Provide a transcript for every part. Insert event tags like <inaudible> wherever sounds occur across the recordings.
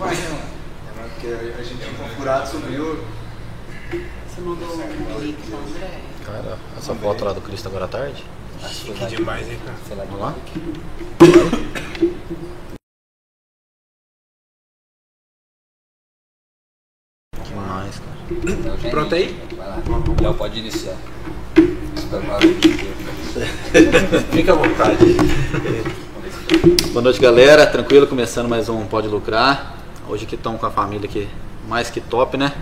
vai, né, É porque a gente tinha configurado, subiu. Você mandou um link pro André? Cara, essa foto lá do Cristo agora à tarde. Que demais, hein, cara? Sei lá, Vamos lá? Que mais, cara? Então, Pronto aí? Vai lá. Léo, pode iniciar. <laughs> Fica à vontade. Boa noite, galera. Tranquilo, começando mais um Pode Lucrar. Hoje que estamos com a família aqui mais que top, né?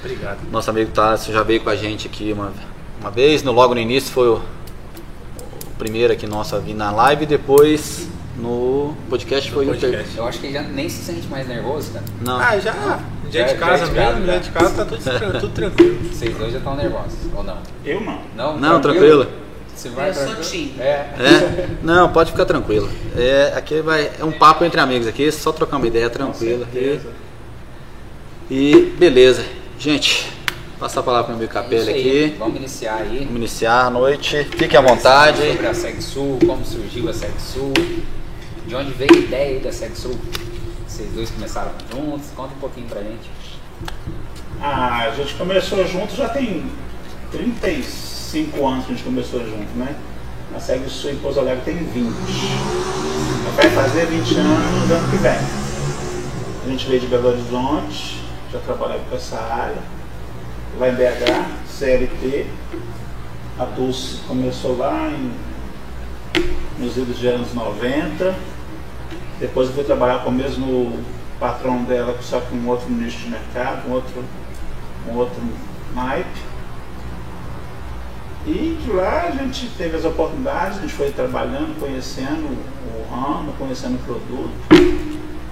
Obrigado. Nosso amigo Tássio já veio com a gente aqui uma, uma vez, no, logo no início foi o, o primeiro aqui nosso a vir na live, depois no podcast foi podcast. Eu acho que ele já nem se sente mais nervoso, cara. Não, Ah, já. Dia Já- de casa já de mesmo, já. dia de casa tá tudo, <laughs> tudo tranquilo. Vocês dois já estão nervosos, ou não? Eu não. Não, não, tranquilo. Você vai Eu sou tímida. É. É, não, pode ficar tranquilo. É, aqui vai, é um papo entre amigos aqui, só trocar uma ideia tranquila. E, e beleza. Gente, passar a palavra para o meu É Capela aí. aqui. Vamos iniciar aí. Vamos iniciar a noite. Fique à vontade. Sobre a SegSul, como surgiu a SegSul, de onde veio a ideia aí da SegSul. Vocês dois começaram juntos, conta um pouquinho pra gente. Ah, a gente começou junto já tem 35 anos que a gente começou junto, né? A Segue Sul em Pouso Alegre tem 20. Vai fazer 20 anos ano que vem. A gente veio de Belo Horizonte, já trabalhava com essa área. Lá em BH, CLT. A Dulce começou lá em, nos idos de anos 90. Depois eu fui trabalhar com o mesmo patrão dela, só com um outro nicho de mercado, um outro, um outro naipe. E de lá a gente teve as oportunidades, a gente foi trabalhando, conhecendo o ramo, conhecendo o produto,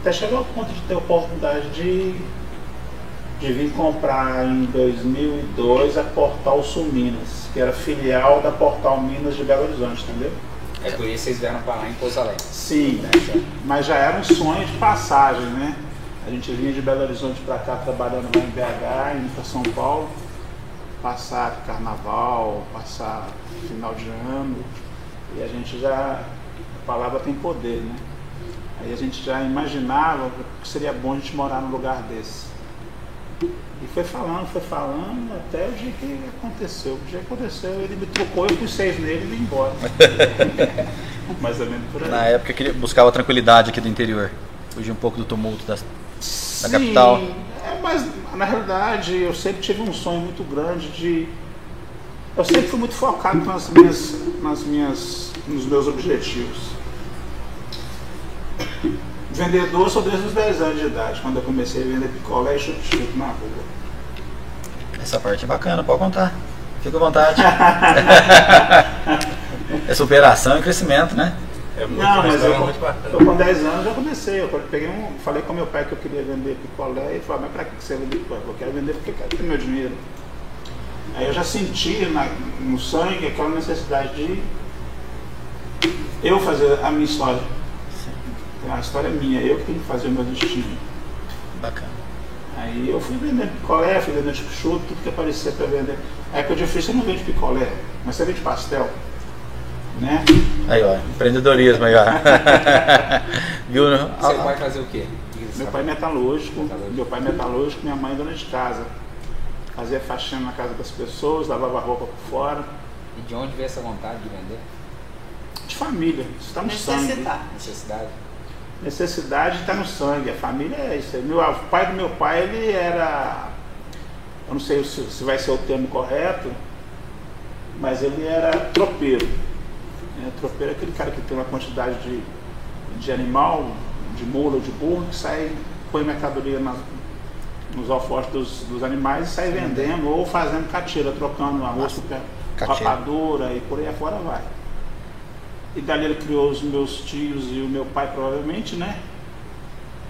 até chegar ao ponto de ter a oportunidade de, de vir comprar em 2002 a Portal Sul Minas, que era filial da Portal Minas de Belo Horizonte, entendeu? É por isso que vocês vieram lá em Pouso Alegre. Sim, mas já era um sonho de passagem, né? A gente vinha de Belo Horizonte para cá trabalhando lá em BH, indo para São Paulo, passar carnaval, passar final de ano, e a gente já, a palavra tem poder, né? Aí a gente já imaginava que seria bom a gente morar num lugar desse. E foi falando, foi falando, até o dia que aconteceu. O dia que aconteceu, ele me trocou, eu pus seis nele e vim embora. <laughs> Mais ou menos por aí. Na época eu queria, buscava tranquilidade aqui do interior. Fugir um pouco do tumulto das, Sim, capital. É, mas na realidade eu sempre tive um sonho muito grande de. Eu sempre fui muito focado nas minhas, nas minhas, nos meus objetivos. Vendedor sou desde os 10 anos de idade, quando eu comecei a vender picolé e chup-chup na rua. Essa parte é bacana, pode contar. Fica à vontade. <laughs> é superação e crescimento, né? É muito, Não, mas eu, muito bacana. eu com 10 anos já comecei. Eu peguei um, falei com meu pai que eu queria vender picolé e ele falou, mas pra que você vende picolé? Eu quero vender porque eu quero ter meu dinheiro. Aí eu já senti na- no sangue aquela necessidade de eu fazer a minha história. A história é minha, eu que tenho que fazer o meu destino. Bacana. Aí eu fui vendendo picolé, fui vendendo chup tudo que aparecia para vender. Aí que eu disse, você não vende picolé, mas você vende pastel. Né? Aí, ó, empreendedorismo aí, ó. <laughs> Viu? né? Você vai fazer o quê? Meu pai é metalúrgico, Metalúrgico. meu pai é metalúrgico, minha mãe é dona de casa. Fazia faxina na casa das pessoas, lavava roupa por fora. E de onde veio essa vontade de vender? De família, isso está no sangue. Necessidade. Necessidade? Está no sangue, a família é isso. Meu, o pai do meu pai, ele era. Eu não sei se, se vai ser o termo correto, mas ele era tropeiro. É, tropeiro é aquele cara que tem uma quantidade de, de animal, de mula ou de burro, que sai, põe mercadoria nas, nos alforjes dos, dos animais e sai vendendo ou fazendo catira, trocando arroz com rapadura e por aí afora vai. E dali ele criou os meus tios e o meu pai provavelmente, né?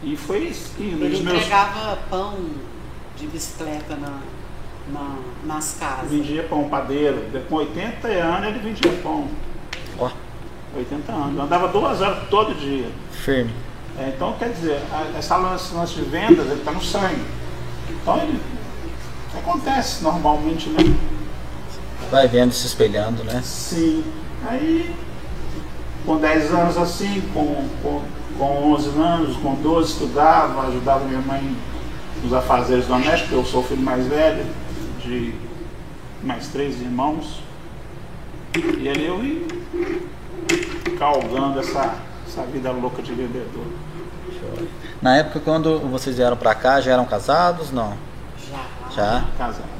E foi indo. Ele Os meus entregava pão de bicicleta na, na- nas casas. vendia pão padeiro. Com 80 anos ele vendia pão. Ó, 80 anos. Andava duas horas todo dia. firme. É, então, quer dizer, a- essa lance, lance de vendas, ele está no sangue. Então, ele acontece normalmente, né? Vai vendo, se espelhando, né? Sim. Aí, com 10 anos assim, com, com Com 11 anos, com 12 estudava, ajudava minha mãe nos afazeres domésticos, eu sou o filho mais velho, de mais três irmãos. E ali eu ia calgando essa, essa vida louca de vendedor. Na época quando vocês vieram pra cá, já eram casados? Não. Já. Já? Casado.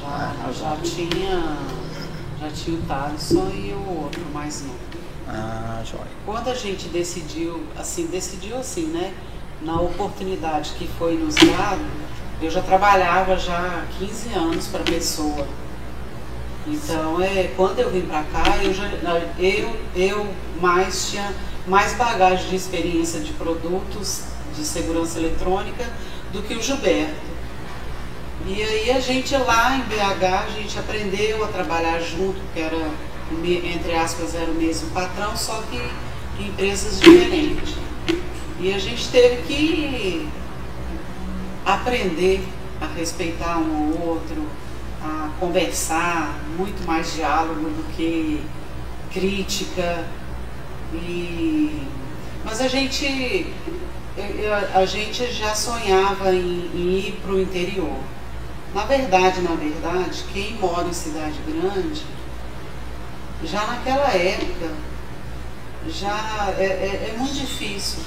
Já, já tinha. Já tinha o Thaleson e o outro, mais não. Ah, joia. Quando a gente decidiu, assim, decidiu assim, né? Na oportunidade que foi nos dado, eu já trabalhava já há 15 anos para a pessoa. Então, é, quando eu vim para cá, eu, já, eu, eu mais tinha mais bagagem de experiência de produtos de segurança eletrônica do que o Gilberto. E aí a gente lá em BH, a gente aprendeu a trabalhar junto, que era, entre aspas, era o mesmo patrão, só que em empresas diferentes. E a gente teve que aprender a respeitar um ao outro, a conversar, muito mais diálogo do que crítica. E... Mas a gente, a gente já sonhava em, em ir para o interior. Na verdade, na verdade, quem mora em cidade grande, já naquela época, já é, é, é muito difícil.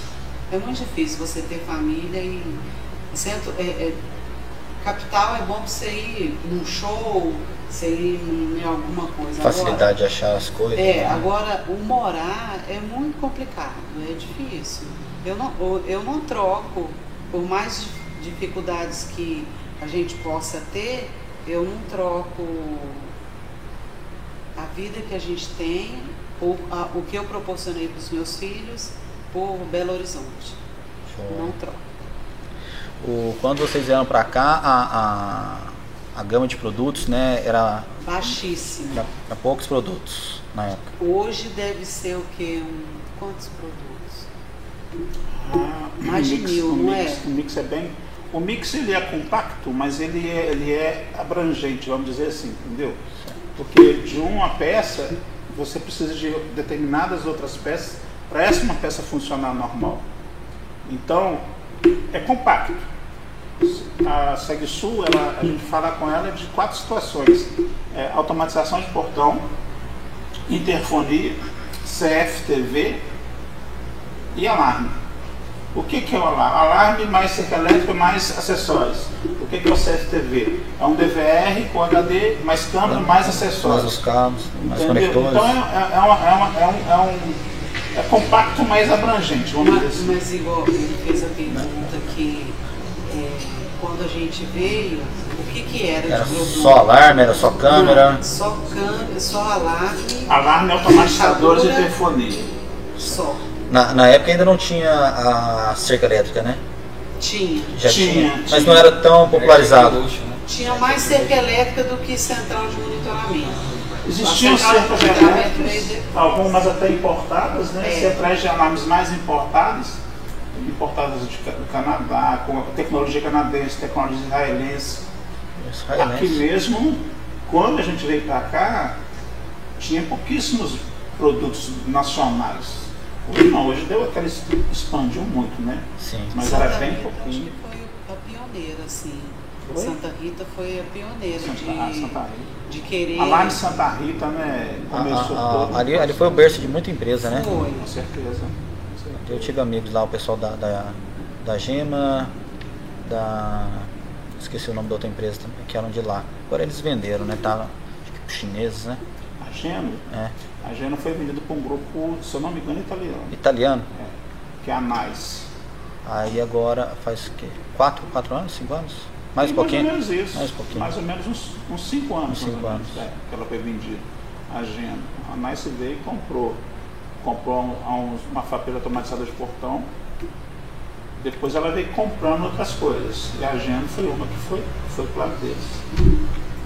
É muito difícil você ter família e é, é, capital é bom para você ir num show, você ir em alguma coisa. Facilidade de achar as coisas. É, né? agora o morar é muito complicado, é difícil. Eu não, eu não troco, por mais dificuldades que a gente possa ter, eu não troco a vida que a gente tem, ou a, o que eu proporcionei para os meus filhos, por Belo Horizonte. Show. Não troco. O, quando vocês vieram para cá, a, a, a gama de produtos né, era Baixíssimo. para poucos produtos na época. Hoje deve ser o quê? Um, quantos produtos? Ah, Mais de mil, o não mix, é? O mix é bem. O mix ele é compacto, mas ele é, ele é abrangente, vamos dizer assim, entendeu? Porque de uma peça você precisa de determinadas outras peças para essa uma peça funcionar normal. Então é compacto. A SegSul, ela, a gente fala com ela de quatro situações: É, automatização de portão, interfonia, CFTV e alarme. O que, que é o alarme? Alarme mais cerca elétrica mais acessórios. O que, que é o CFTV? É um DVR com HD, mais câmera, mais Mais acessórios. os cabos, mais Entendeu? conectores. Então é, é, é uma- é uma- é um, é um- é compacto, mais abrangente, vamos dizer Mas, assim. mas igual ele fez a pergunta que quando a gente veio, o que, que era, Era só alarme, era só câmera. Não, só câmera, só alarme, Alarme automatizadores de telefonia. só. Na, na época ainda não tinha a cerca elétrica, né? Tinha. Já Tinha, tinha, mas tinha. não era tão popularizado. Luxo, né? Tinha mais cerca elétrica do que central de monitoramento. Existiam cercas elétricas, algumas até importadas, né? É. Centrais de alarmes mais importadas, importadas do Canadá, com a tecnologia canadense, tecnologia israelense. Aqui mesmo, quando a gente veio para cá, tinha pouquíssimos produtos nacionais. Hoje não, hoje deu aquela expandiu muito, né? Sim. Mas Santa era bem Rita, acho pouquinho. que foi a pioneira, assim. Foi? Santa Rita foi a pioneira Santa, a de, Santa Rita. de querer. Alarme Santa Rita, né? A- Começou a- a- todo. ali, ali foi o berço de muita empresa, né? Foi. Com certeza. Eu tive amigos lá, o pessoal da, da, da Gema, da. Esqueci o nome da outra empresa também, que eram de lá. Agora eles venderam, né? Tá, acho que pros chineses, né? A Geno, É. a Geno foi vendida para um grupo, se eu não me engano, italiano, Italiano. é, que é a NICE. Aí agora faz o quê? Quatro, quatro anos? Cinco anos? Mais um pouquinho? Mais ou menos isso. Mais pouquinho. Mais ou menos uns, uns cinco anos. Uns cinco mais ou menos, anos. é, que ela foi vendida. A Geno. A NICE veio e comprou. Comprou um- um- uma fapeira automatizada de portão. Depois ela veio comprando outras coisas. E a Geno foi uma que foi, foi para deles.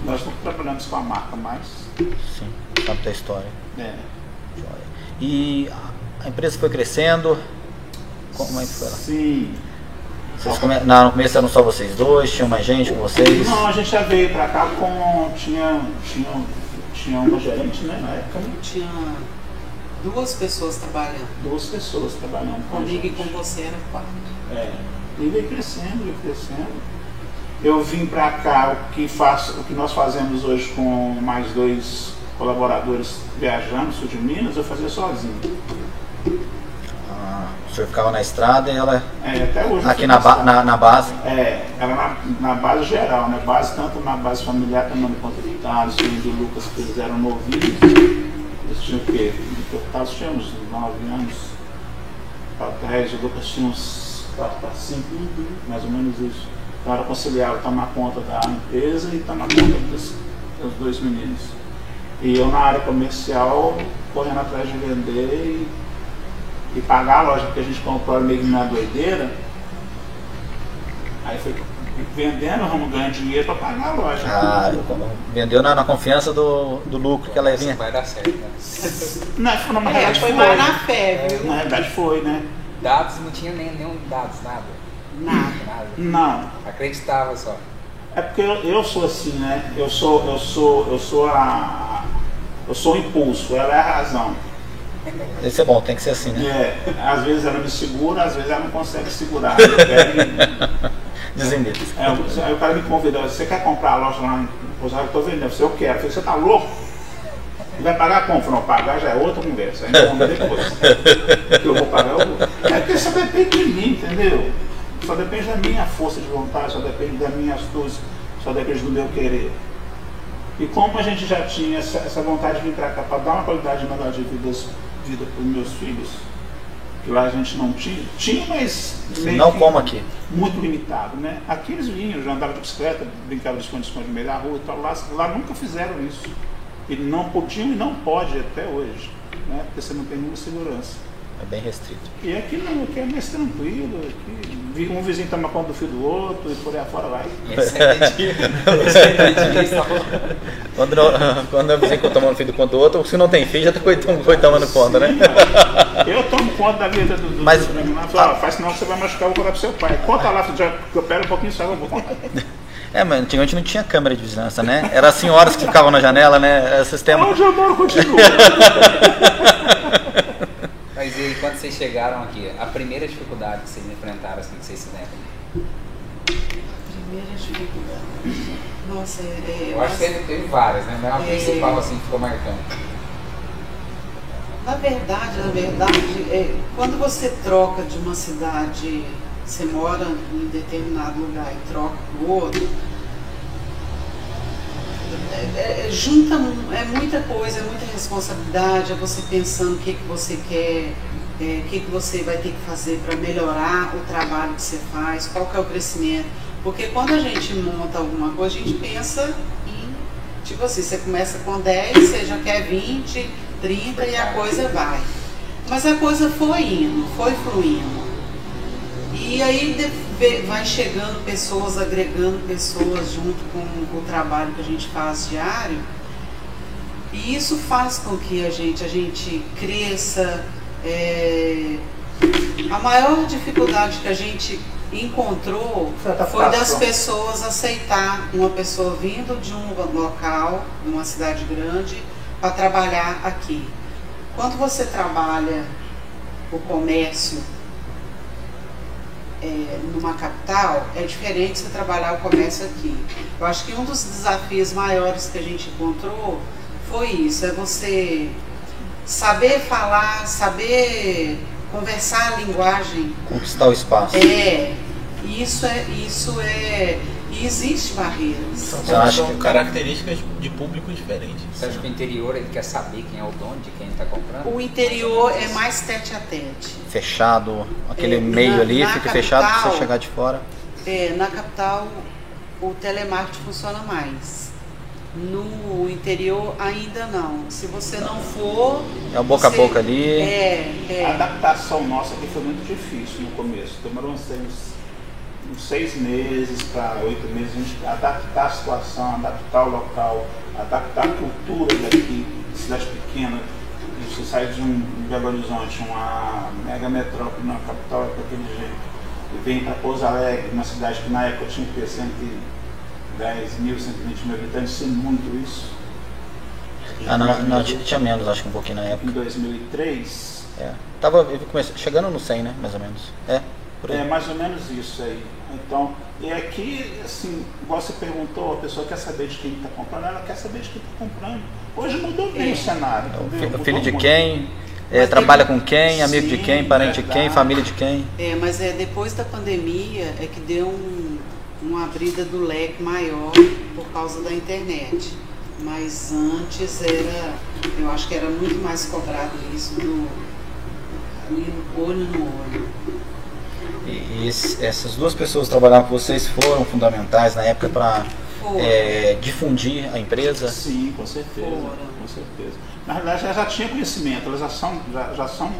Nós não trabalhamos com a marca mais. Sim, sabe da história. É. Joia. E a- empresa foi crescendo. Como é que foi lá? Sim. Vocês come... Não, no começo eram só vocês dois, tinha mais gente com vocês? Não, a gente já veio pra cá com. Tinha, tinha, tinha uma gerente, né, na época. Tinha Duas pessoas trabalhando. Duas pessoas trabalhando com a Comigo e gente. com você era quatro. É, e veio crescendo, veio crescendo. Eu vim para cá, o que, faço, o que nós fazemos hoje com mais dois colaboradores viajando no sul de Minas, eu fazia sozinho. Ah, o senhor ficava na estrada e ela É, até hoje. aqui na, ba- na, na base. É, era na, na base geral, né? Base, tanto na base familiar como no Thales, e do Lucas, que eles eram novinhos. Eles tinham o quê? Uns 9 anos 10, o Lucas tinha uns 4 para 5, mais ou menos isso. Então era conciliar tomar conta da empresa e tomar conta dos, dos dois meninos. E eu na área comercial, correndo atrás de vender e, e pagar a loja, porque a gente comprou meio na doideira. Aí foi vendendo, vamos ganhar dinheiro para pagar a loja. Ah, vendeu na, na confiança do, do lucro que ela Isso vinha. vai dar certo, né? Não, foi na É, realidade foi foi. mais na fé, viu? Na realidade foi, né? Dados não tinha nem nenhum dados, nada. Nada. Nada. Não. Acreditava só. É porque eu, eu sou assim, né? Eu sou, eu sou, eu sou a. Eu sou o impulso, ela é a razão. Esse é bom, tem que ser assim, né? É, às vezes ela me segura, às vezes ela não consegue segurar. Eu pego <laughs> Desender. É, aí o cara me convidou, você quer comprar a loja lá em Rosário? Eu tô vendendo. Eu falei, eu quero. Eu falei, você tá louco? Vai pagar como? Não, pagar já é outra conversa. Ainda vamos depois. <laughs> Que eu vou pagar, eu vou. É porque só depende de mim, entendeu? Só depende da minha força de vontade, só depende da minha astúcia, só depende do meu querer. E como a gente já tinha essa, essa vontade de vir para cá para dar uma qualidade melhor de vida, vida para os meus filhos, lá a gente não tinha, tinha, mas Não como aqui. muito limitado, né? Aqui eles vinham, já andavam de bicicleta, brincavam de esconde-esconde no meio da rua e tal. Lá, lá nunca fizeram isso. E não podiam e não pode até hoje, né? Porque você não tem nenhuma segurança. É bem restrito. E aqui não, aqui é mais tranquilo, aqui um vizinho toma conta do filho do outro e por aí afora vai. <laughs> Quando, não- quando dizem que eu tomando filho do conta do outro, se não tem filho, já tá coitando, foi tomando conta, né? Eu tomo conta da vida do, do Mas- do menino lá, falo, "Ó, faz senão você vai machucar, vou contar pro seu pai. Conta lá, já, eu pego um pouquinho só, eu vou contar. É, mas antigamente não tinha câmera de vigilância, né? Era as senhoras que ficavam na janela, né? Era sistema. Onde eu moro continua. <laughs> E quando vocês chegaram aqui, a primeira dificuldade que vocês enfrentaram, assim, que vocês se lembram? Primeira dificuldade. Nossa, é. é, Eu acho que teve, teve várias, né? Mas a É. principal, assim, que ficou marcando. Na verdade, na verdade, é, quando você troca de uma cidade, você mora em determinado lugar e troca para o outro, é, é, junta, mu- é muita coisa, é muita responsabilidade, é você pensando o que, que você quer, é, o que, que você vai ter que fazer para melhorar o trabalho que você faz, qual que é o crescimento. Porque quando a gente monta alguma coisa, a gente pensa em, tipo assim, você começa com 10, você já quer 20, 30 e a coisa vai. Mas a coisa foi indo, foi fluindo. E aí vai chegando pessoas, agregando pessoas junto com o trabalho que a gente faz diário. E isso faz com que a gente, a gente cresça. É, A maior dificuldade que a gente encontrou Foi das pessoas aceitar uma pessoa vindo de um local, de uma cidade grande, para trabalhar aqui. Quando você trabalha o comércio é, numa capital, é diferente você trabalhar o comércio aqui. Eu acho que um dos desafios maiores que a gente encontrou foi isso, é você saber falar, saber conversar a linguagem. Conquistar o espaço. É, isso é, isso é, e existe barreiras. Você acha São que características de público diferentes. Você acha que o interior ele quer saber quem é o dono de quem está comprando? O interior é mais tete a tete. fechado, aquele É, meio na- ali na fica fechado pra capital- você chegar de fora. É, na capital o telemarketing funciona mais. No interior ainda não. Se você não for. É o boca a você- boca ali. É, A é. adaptação nossa aqui foi muito difícil no começo. Demorou uns seis, uns seis meses para oito meses a gente adaptar a situação, adaptar o local, adaptar a cultura daqui, cidade pequena. Você sai de um Belo Horizonte, uma mega metrópole, uma capital é daquele jeito. E vem para Pouso Alegre, uma cidade que na época tinha que ter 110 mil, 120 mil habitantes, sem muito isso. Ah, não, não, tinha, tinha menos, acho que um pouquinho na Em época. 2003, É. Tava comecei- chegando no 100, né? Mais ou menos. É, por aí. É mais ou menos isso aí. Então, e aqui, assim, igual você perguntou, a pessoa quer saber de quem está comprando, ela quer saber de quem está comprando. Hoje mudou bem É. o cenário. O entendeu? o Mudou filho de quem, é, trabalha tem- com quem, amigo de Sim, quem, parente de quem, verdade. família de quem. É, mas é depois da pandemia é que deu um, uma abrida do leque maior por causa da internet. Mas antes era, eu acho que era muito mais cobrado isso do olho no olho. E, esse- essas duas pessoas que trabalhavam com vocês foram fundamentais na época para Foi. difundir a empresa. Sim, com certeza. Fora. Com certeza. Na realidade, elas já tinha conhecimento, elas já são, já, já são,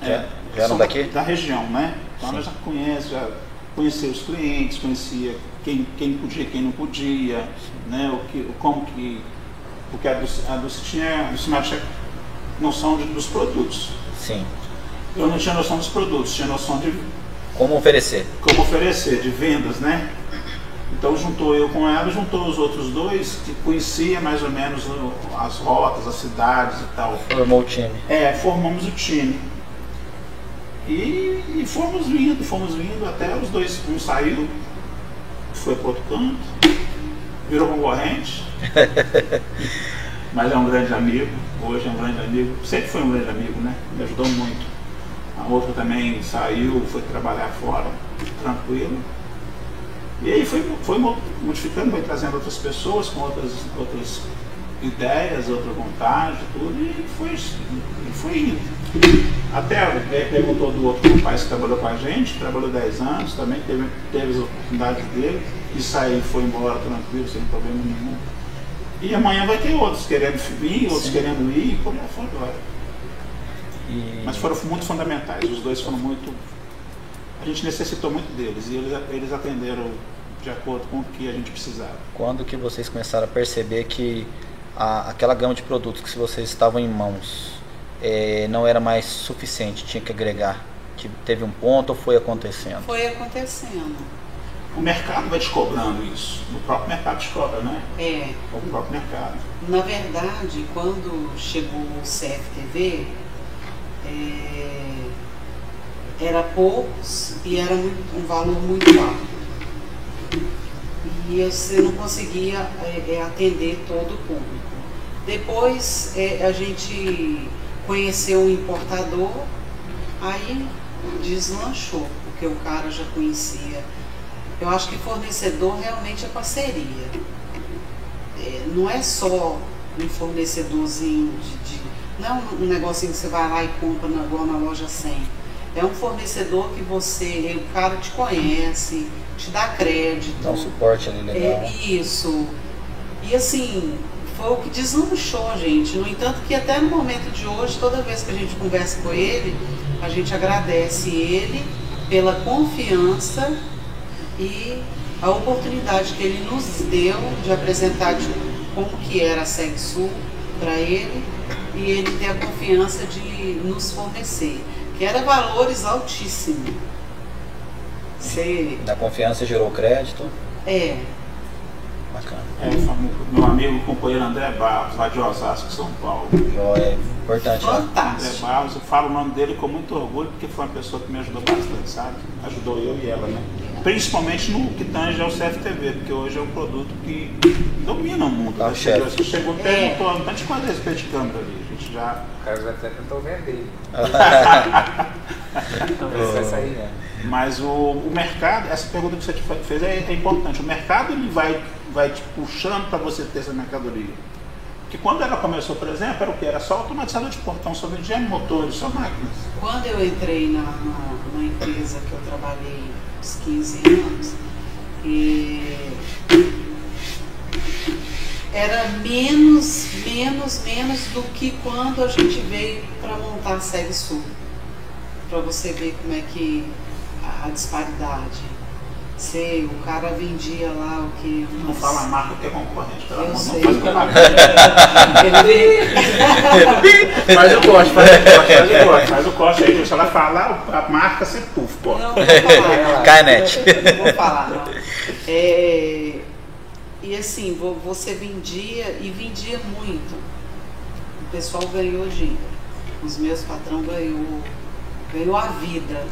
Já- já eram são daqui? da região, né? Então Sim. elas já conhecem, já conhecia os clientes, conhecia quem, quem podia, quem não podia, né? O que, como que. Porque a Dulce, a Dulce tinha, a Dulce tinha noção de- dos produtos. Sim. Eu não tinha noção dos produtos, tinha noção de Como oferecer. como oferecer, de vendas, né? Então juntou eu com ela, juntou os outros dois que conhecia mais ou menos as rotas, as cidades e tal. Formou o time. É, formamos o time. E, e fomos vindo, fomos vindo até os dois, um saiu, foi para outro canto, virou concorrente, <laughs> mas é um grande amigo, hoje é um grande amigo, sempre foi um grande amigo, né? Me ajudou muito. A outra também saiu, foi trabalhar fora, tranquilo. E aí foi, foi mo- modificando, foi trazendo outras pessoas com outras, outras ideias, outra vontade, tudo, e foi, e foi indo. Até ele perguntou do outro rapaz que trabalhou com a gente, trabalhou 10 anos, também teve, teve as oportunidades dele, e saiu foi embora tranquilo, sem problema nenhum. E amanhã vai ter outros querendo vir, outros Sim. querendo ir, e por aí foi agora. E Mas foram muito fundamentais, os dois foram muito. A gente necessitou muito deles e eles, eles atenderam de acordo com o que a gente precisava. quando que vocês começaram a perceber que a- aquela gama de produtos que vocês estavam em mãos eh, não era mais suficiente, tinha que agregar? Que teve um ponto ou foi acontecendo? Foi acontecendo. O mercado vai te cobrando isso. O próprio mercado te cobra, né? É, O próprio mercado. Na verdade, quando chegou o CFTV, é, era poucos e era muito- um valor muito alto. E você não conseguia é, é, atender todo o público. Depois é, a gente conheceu um importador, aí deslanchou, porque o cara já conhecia. Eu acho que fornecedor realmente é parceria. É, não é só um fornecedorzinho de, de- não é um, negocinho que você vai lá e compra na, igual na loja 100. É um fornecedor que você, o cara te conhece, te dá crédito. Dá um suporte ali legal. É isso. E assim, foi o que deslanchou, gente. No entanto, que até no momento de hoje, toda vez que a gente conversa com ele, a gente agradece ele pela confiança e a oportunidade que ele nos deu de apresentar de como que era a SegSul para ele e ele ter a confiança de nos fornecer, que era valores altíssimos. Você, Da confiança gerou crédito. é. É, meu amigo companheiro André Barros, lá de Osasco, São Paulo. Joia, importante lá. André fantástico. Barros, eu falo o nome dele com muito orgulho, porque foi uma pessoa que me ajudou bastante, sabe? Ajudou eu e ela, né? Principalmente no que tange ao CFTV, porque hoje é um produto que domina o mundo. Tá, né? chefe. Você chegou e É. perguntou, não tá de quanto respeito de câmera ali, a gente já... O cara já até tentou vender. Vamos ver se vai sair, né? Mas o, o mercado, essa pergunta que você te fez é, é importante. O mercado ele vai, vai te puxando para você ter essa mercadoria. Porque quando ela começou, por exemplo, era o que? Era só automatizador de portão, só vendia motores, só máquinas. Quando eu entrei na, na, na empresa que eu trabalhei uns 15 anos, e era menos, menos, menos do que quando a gente veio para montar a Seg Sul. Para você ver como é que a, disparidade. Sei, o cara vendia lá o que? Não fala a marca que é concorrente, pelo Eu amor, faz propaganda. Ele, Faz o corte, <laughs> faz o <laughs> corte, faz o corte, faz o corte aí, se ela falar a marca, você puf, corta. não, não <laughs> vou falar. Cainete. Não vou falar, não. É, e, assim, vo- você vendia e vendia muito. O pessoal ganhou dinheiro. Os meus patrão ganhou, ganhou a vida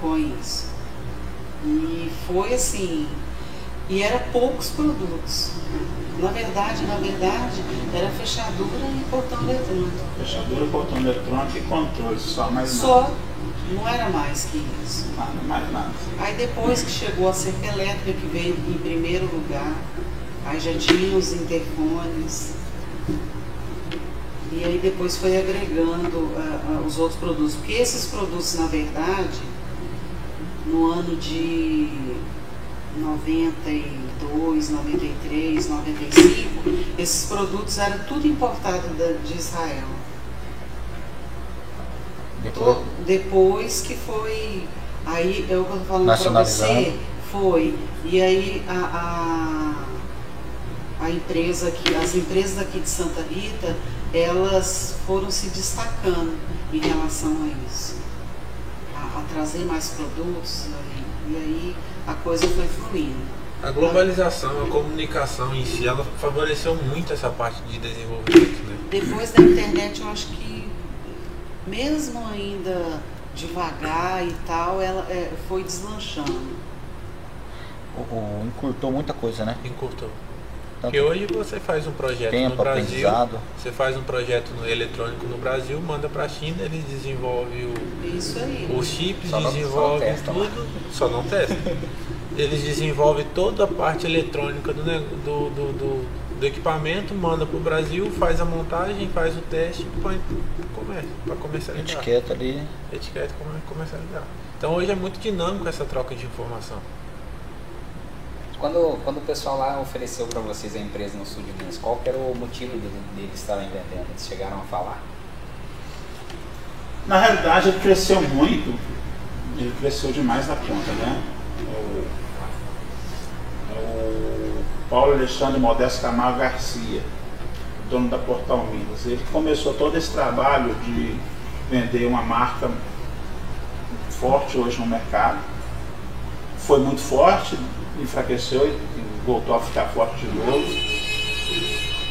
com isso. E foi assim, e era poucos produtos. Na verdade, na verdade, era fechadura e portão eletrônico. Fechadura, portão eletrônico e controle, só mais Só, não era mais que isso. nada. Nada, mais nada. Aí depois que chegou a cerca elétrica, que veio em primeiro lugar, aí já tinha os interfones. E aí depois foi agregando ah, ah, os outros produtos. Porque esses produtos, na verdade, no ano de 92, 93, 95, esses produtos eram tudo importado da- de Israel. Depois, To- Depois que foi. Aí é o que eu falando pra Nacionalizado. você. Foi. E aí a, a, a empresa aqui, as empresas aqui de Santa Rita, elas foram se destacando em relação a isso. Trazer mais produtos. E, e aí a coisa foi fluindo. A globalização, a comunicação em si, ela favoreceu muito essa parte de desenvolvimento, né? Depois da internet, eu acho que, mesmo ainda devagar e tal, ela é, foi deslanchando. o- o- encurtou muita coisa, né? Encurtou. Tanto Porque hoje você faz um projeto no tempo, Brasil, aprendizado. você faz um projeto no eletrônico no Brasil, manda para a China, eles desenvolvem o, Isso aí. os chips, Só não- desenvolvem só não testam lá. tudo, só não testa. Eles desenvolvem toda a parte eletrônica do, do, do, do- do equipamento, manda para o Brasil, faz a montagem, faz o teste e põe para comércio, para comercializar. Etiqueta ali. Etiqueta comercializar. Então hoje é muito dinâmico essa troca de informação. Quando, quando o pessoal lá ofereceu para vocês a empresa no sul de Minas, qual era o motivo de- deles estarem vendendo? Eles chegaram a falar? Na realidade, ele cresceu muito, ele cresceu demais da conta, né? O, o Paulo Alexandre Modesto Camargo Garcia, dono da Portal Minas, ele começou todo esse trabalho de vender uma marca forte hoje no mercado. Foi muito forte, enfraqueceu e voltou a ficar forte de novo.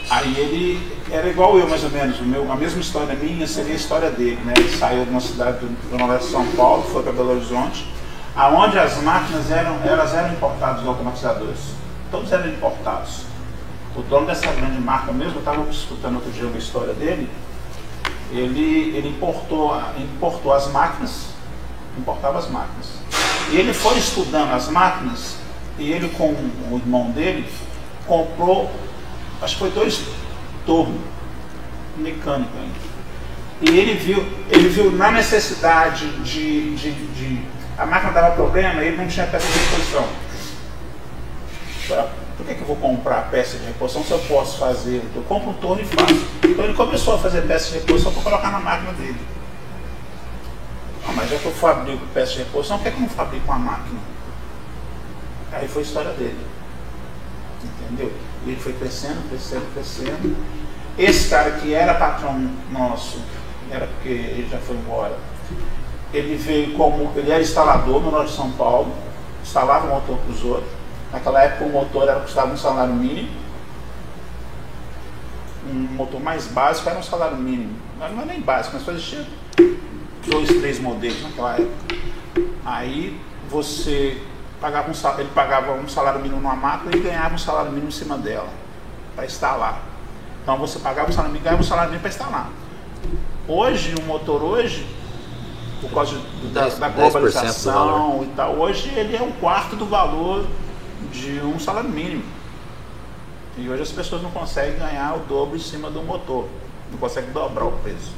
Aí ele era igual eu, mais ou menos. Meu, a mesma história minha seria a história dele. Né? Ele saiu de uma cidade do, do de São Paulo, foi para Belo Horizonte, aonde as máquinas eram, elas eram importadas, os automatizadores. Todos eram importados. O dono dessa grande marca mesmo, eu estava escutando outro dia uma história dele, ele, ele importou, importou as máquinas, importava as máquinas. E ele foi estudando as máquinas e ele com o irmão dele comprou, acho que foi dois tornos mecânico ainda. E ele viu, ele viu na necessidade de, de, de- a máquina dava problema, ele não tinha peça de reposição. Pra- Por que, que eu vou comprar peça de reposição se eu posso fazer? Eu compro um torno e faço. Então ele começou a fazer peça de reposição para colocar na máquina dele. Ah, mas já que eu fabrico peça de reposição, por que, que eu não fabrico uma máquina? Aí foi a história dele. Entendeu? E ele foi crescendo, crescendo, crescendo. Esse cara que era patrão nosso, era porque ele já foi embora, ele veio como. Ele era instalador no norte de São Paulo, instalava motor para os outros. Naquela época o motor era, custava um salário mínimo. Um motor mais básico era um salário mínimo. Não não é nem básico, mas só existia dois, três modelos naquela época. Aí você pagava um salário, ele pagava um salário mínimo numa máquina e ganhava um salário mínimo em cima dela, para instalar. Então você pagava um salário mínimo e ganhava um salário mínimo para instalar. Hoje, o motor hoje, por causa da, 10% da do globalização e tal, hoje ele é um quarto do valor de um salário mínimo. E hoje as pessoas não conseguem ganhar o dobro em cima do motor, não conseguem dobrar o preço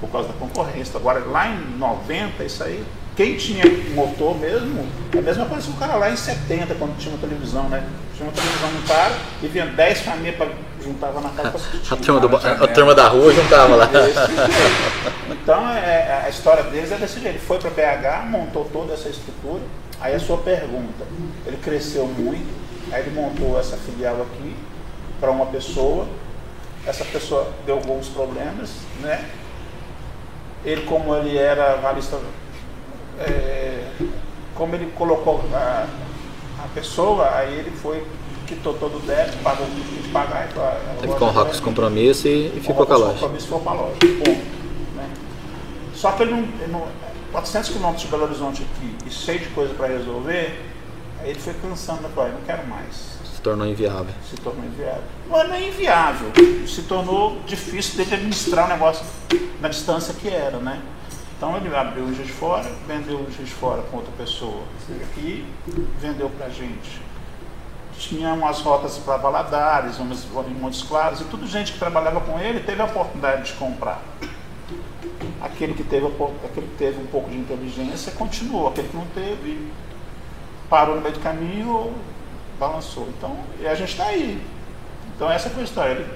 por causa da concorrência. Agora, lá em 90, isso aí, quem tinha motor mesmo, é a mesma coisa que o cara lá em 70, quando tinha uma televisão, né? Tinha uma televisão no cara e vinha 10 famílias para juntava na casa para assistir. A turma, do, a janela. turma da rua juntava lá. Então, é, a história deles é desse jeito. Ele foi para BH, montou toda essa estrutura. Aí a sua pergunta, ele cresceu muito, aí ele montou essa filial aqui para uma pessoa, essa pessoa deu alguns problemas, né? Ele, como ele era valista, é, como ele colocou a, a pessoa, aí ele foi quitou todo o débito, pagou o que pagar e "Ah, Teve com os compromissos e, e ficou com a loja. compromissos ficou com a loja. Ponto. Né? Só que ele não, ele não. 400 quilômetros de Belo Horizonte aqui e cheio de coisa para resolver, aí ele foi cansando da coisa, não quero mais. Se tornou inviável. Se tornou inviável. Não é nem inviável, se tornou difícil dele administrar o negócio na distância que era, né? Então ele abriu o Juiz Fora, vendeu o Juiz Fora com outra pessoa aqui, vendeu pra gente. Tinha umas rotas para Valadares, umas em Montes Claros, e tudo gente que trabalhava com ele teve a oportunidade de comprar. Aquele que teve, a aquele que teve um pouco de inteligência continuou, aquele que não teve parou no meio do caminho ou balançou. Então, e a gente está aí. Então essa foi a história. Ele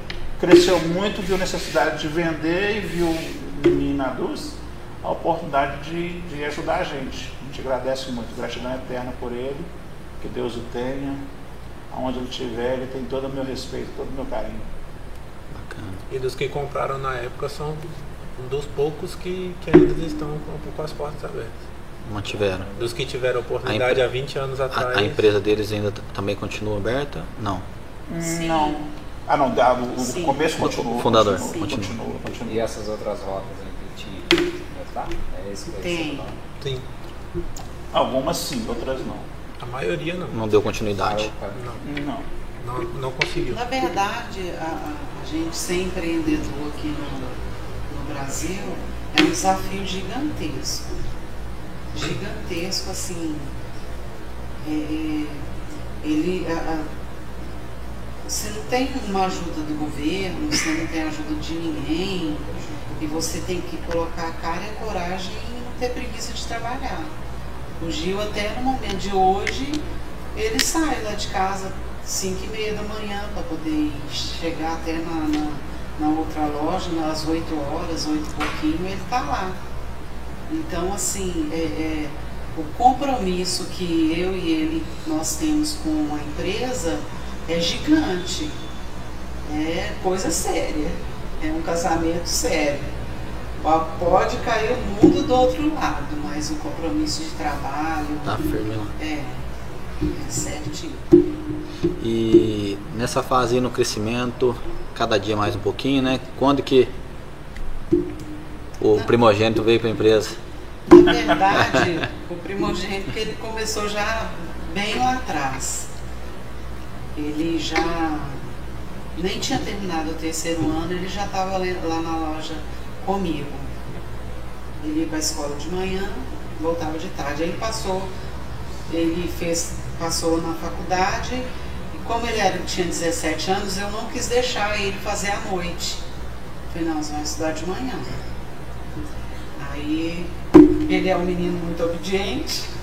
cresceu muito, viu necessidade de vender e viu em mim na Luz a oportunidade de, de ajudar a gente. A gente agradece muito, gratidão eterna por ele, que Deus o tenha, aonde ele estiver, ele tem todo o meu respeito, todo o meu carinho. Bacana. E dos que compraram na época são um dos poucos que, que ainda estão com, com as portas abertas. Mantiveram. Dos que tiveram oportunidade A há 20 anos atrás. A, a empresa deles ainda também continua aberta? Não. Sim. Não. Ah não, o, o começo continua. O fundador, Continua, Sim. continua, continua. E essas outras rotas aí Tá? É esse que Tem. falou. Sim. Algumas sim, outras não. A maioria não. Não deu continuidade. Pra- Não, Não. não, não conseguiu. Na verdade, a, a- a gente ser empreendedor aqui no, no Brasil é um desafio gigantesco. Gigantesco, assim. É, é, ele. a- a- você não tem uma ajuda do governo, você não tem ajuda de ninguém, e você tem que colocar a cara e a coragem e não ter preguiça de trabalhar. O Gil, até no momento de hoje, ele sai lá de casa 5 e meia da manhã para poder chegar até na, na, na outra loja, às 8 horas, 8 e pouquinho, ele está lá. Então, assim, é, é, o compromisso que eu e ele nós temos com a empresa é gigante. É coisa séria. É um casamento sério. Pode cair o mundo do outro lado, mas o compromisso de trabalho Tá firme lá. é, é certinho. E nessa fase aí no crescimento, cada dia mais um pouquinho, né? Quando que o primogênito veio para a empresa? Na verdade, o primogênito que ele começou já bem lá atrás. Ele já nem tinha terminado o terceiro ano, ele já estava lá na loja comigo. Ele ia para a escola de manhã, voltava de tarde. Ele passou, ele fez, passou na faculdade e como ele era, tinha 17 anos, eu não quis deixar ele fazer à noite. Falei, não, você vai estudar de manhã. Aí ele é um menino muito obediente.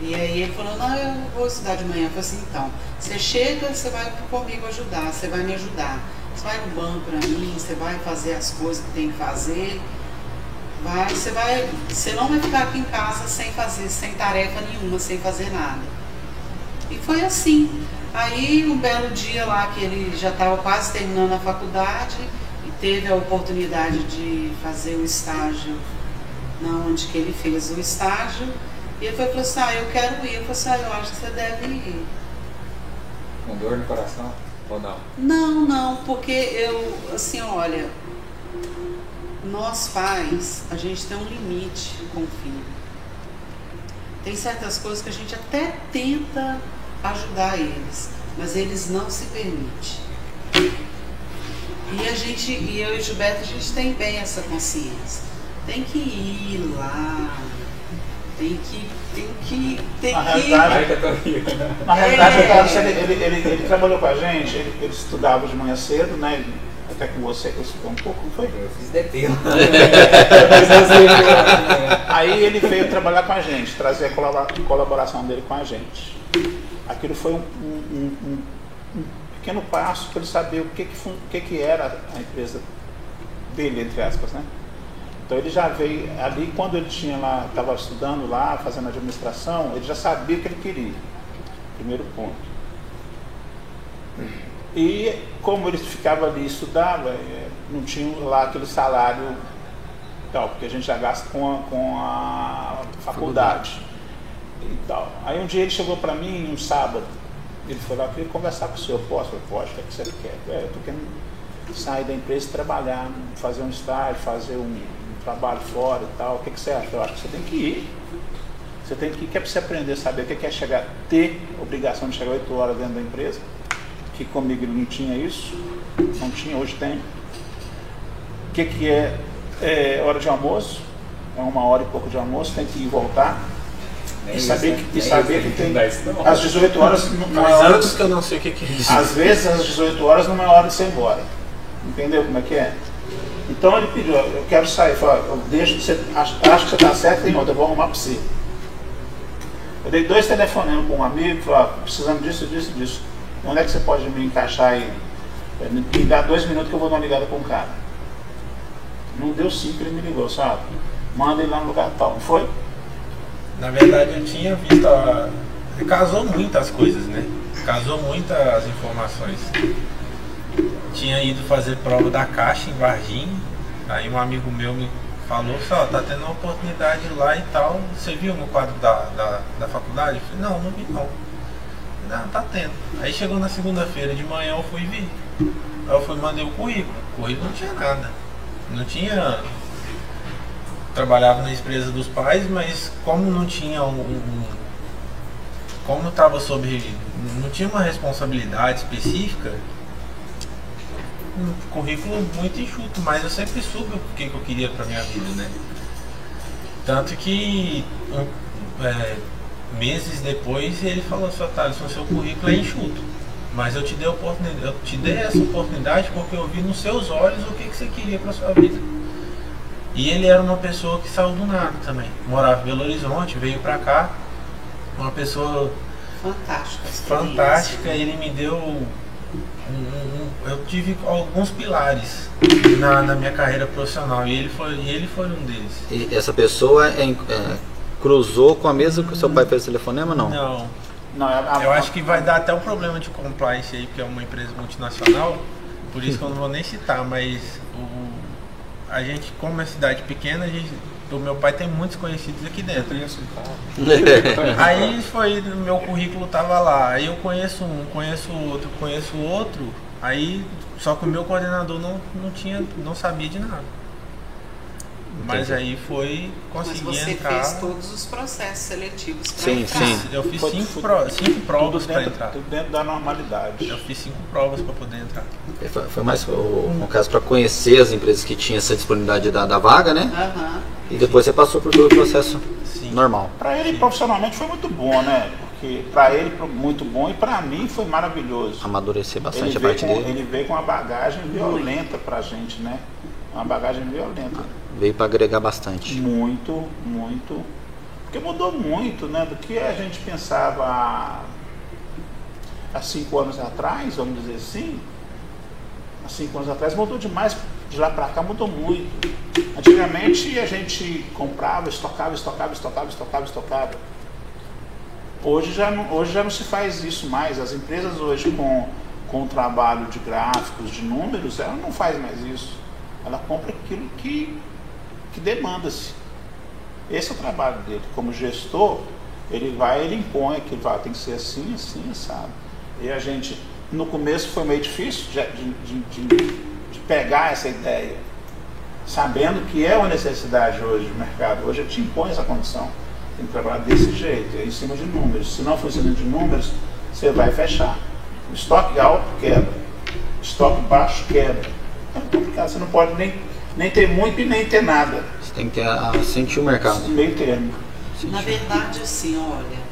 E aí ele falou, não, eu vou estudar de manhã. Eu falei assim, então, você chega, você vai comigo ajudar, você vai me ajudar. Você vai no banco pra mim, você vai fazer as coisas que tem que fazer. Vai, você vai. Você não vai ficar aqui em casa sem fazer, sem tarefa nenhuma, sem fazer nada. E foi assim. Aí um belo dia lá que ele já estava quase terminando a faculdade e teve a oportunidade de fazer o estágio na onde que ele fez o estágio. E ele foi falou assim, ah, eu quero ir. Eu falei assim, ah, eu acho que você deve ir. Com dor no coração? Ou não? Não, não, porque eu, assim, olha, nós pais, a gente tem um limite com o filho. Tem certas coisas que a gente até tenta ajudar eles, mas eles não se permitem. E a gente, e eu e o Gilberto, a gente tem bem essa consciência. Tem que ir lá, tem que, tem que, tem Na que. realidade. Na <laughs> realidade, É. tava- ele, ele, ele, ele trabalhou com a gente, ele, ele estudava de manhã cedo, né? Até com você, que eu estudou um pouco, não foi? Eu fiz DP. <laughs> Aí ele veio trabalhar com a gente, trazer a colaboração dele com a gente. Aquilo foi um, um- um- um- pequeno passo para ele saber o que, que, o que, que era a empresa dele, entre aspas, né? Então ele já veio ali quando ele tinha lá, estava estudando lá, fazendo administração, ele já sabia o que ele queria. Primeiro ponto. E como ele ficava ali e estudava, eh, não tinha lá aquele salário tal, porque a gente já gasta com a, com a faculdade e tal. Aí um dia ele chegou para mim, um sábado, Ele foi lá, queria conversar com o senhor, posso? Eu falei, o que, é que você quer? É, eu tô querendo sair da empresa e trabalhar, fazer um estágio, fazer um trabalho fora e tal. O que, que você acha? Eu acho que você tem que ir. Você tem que ir, que é para você aprender a saber o que é chegar, ter obrigação de chegar 8 horas dentro da empresa, que comigo não tinha isso, não tinha, hoje tem. O que, que é, é hora de almoço? É uma hora e pouco de almoço, tem que ir e voltar. E saber, que, e saber que tem. Às 18 horas não é Mas hora. antes que eu não sei o que, que é isso. Às vezes, às 18 horas não é hora de você ir embora. Entendeu como é que é? Então ele pediu, eu quero sair, falou, eu deixo, você, acho, acho que você está certo, tem outra, eu vou arrumar para você. Eu dei dois telefonemas para um amigo, falou, ó, precisando disso, disso, disso. Onde é que você pode me encaixar aí? É, Me dois minutos que eu vou dar uma ligada com o cara. Não deu cinco, ele me ligou, sabe? Manda ele lá no lugar tal, não foi? Na verdade, eu tinha visto. A... Casou muitas coisas, né? Casou muitas informações. Tinha ido fazer prova da Caixa em Varginha. Aí um amigo meu me falou: só, tá tendo uma oportunidade lá e tal. Você viu no quadro da, da, da faculdade? Eu falei: não, não vi não. Não, tá tendo. Aí chegou na segunda-feira de manhã, eu fui ver. Aí eu fui mandei o currículo. O currículo não tinha nada. Não tinha trabalhava na empresa dos pais, mas como não tinha um, um como estava sobre não tinha uma responsabilidade específica, um currículo muito enxuto, mas eu sempre soube o que, que eu queria para minha vida, né? Tanto que é, meses depois ele falou assim, Thaleson, seu currículo é enxuto. Mas eu te dei oportunidade, eu te dei essa oportunidade porque eu vi nos seus olhos o que, que você queria para sua vida. E ele era uma pessoa que saiu do nada também. Morava em Belo Horizonte, veio pra cá. Uma pessoa Fantástica. fantástica. Ele me deu. Um- um- eu tive alguns pilares na, na minha carreira profissional. E ele foi, e ele foi um deles. E essa pessoa é, é, cruzou com a mesa que o seu pai fez o telefonema não? Não. Não, é a- Eu acho que vai dar até um problema de compliance aí, porque é uma empresa multinacional. Por isso que eu não vou nem citar, mas o, a gente, como é cidade pequena, a gente, o meu pai tem muitos conhecidos aqui dentro. <laughs> Aí foi, meu currículo tava lá. Aí eu conheço um, conheço outro, conheço outro. Aí só que o meu coordenador não, não tinha, não sabia de nada. Mas aí foi Mas conseguir você entrar. fez todos os processos seletivos para Sim, entrar. sim. Eu fiz cinco, pro- cinco provas para entrar. tudo dentro da normalidade. Eu fiz cinco provas para poder entrar. Foi, foi mais o- um caso para conhecer as empresas que tinham essa disponibilidade da, da vaga, né? Aham. E depois você passou por todo o processo Sim. normal. Para ele profissionalmente foi muito bom, né? Porque para ele muito bom e para mim foi maravilhoso. Amadurecer bastante Ele a parte com, dele. ele veio com uma bagagem violenta pra gente, né? Uma bagagem violenta. Veio para agregar bastante. Muito, muito. Porque mudou muito, né? Do que a gente pensava há, há cinco anos atrás, vamos dizer assim. Há cinco anos atrás mudou demais. De lá pra cá mudou muito. Antigamente a gente comprava, estocava, estocava, estocava, estocava, estocava. Hoje já não, hoje já não se faz isso mais. As empresas hoje com, com o trabalho de gráficos, de números, ela não faz mais isso. Ela compra aquilo que, que demanda-se. Esse é o trabalho dele. Como gestor, ele vai, ele impõe que vai, tem que ser assim, assim, sabe? E a gente, no começo foi meio difícil de, de, de- de pegar essa ideia, sabendo que é uma necessidade hoje do mercado. Hoje te impõe essa condição. Tem que trabalhar desse jeito, é em cima de números. Se não for em cima de números, você vai fechar. O estoque alto quebra, estoque baixo quebra. É complicado, você não pode nem, nem ter muito e nem ter nada. Você tem que ter a, a sentir o mercado. Meio termo. Na verdade, assim, olha,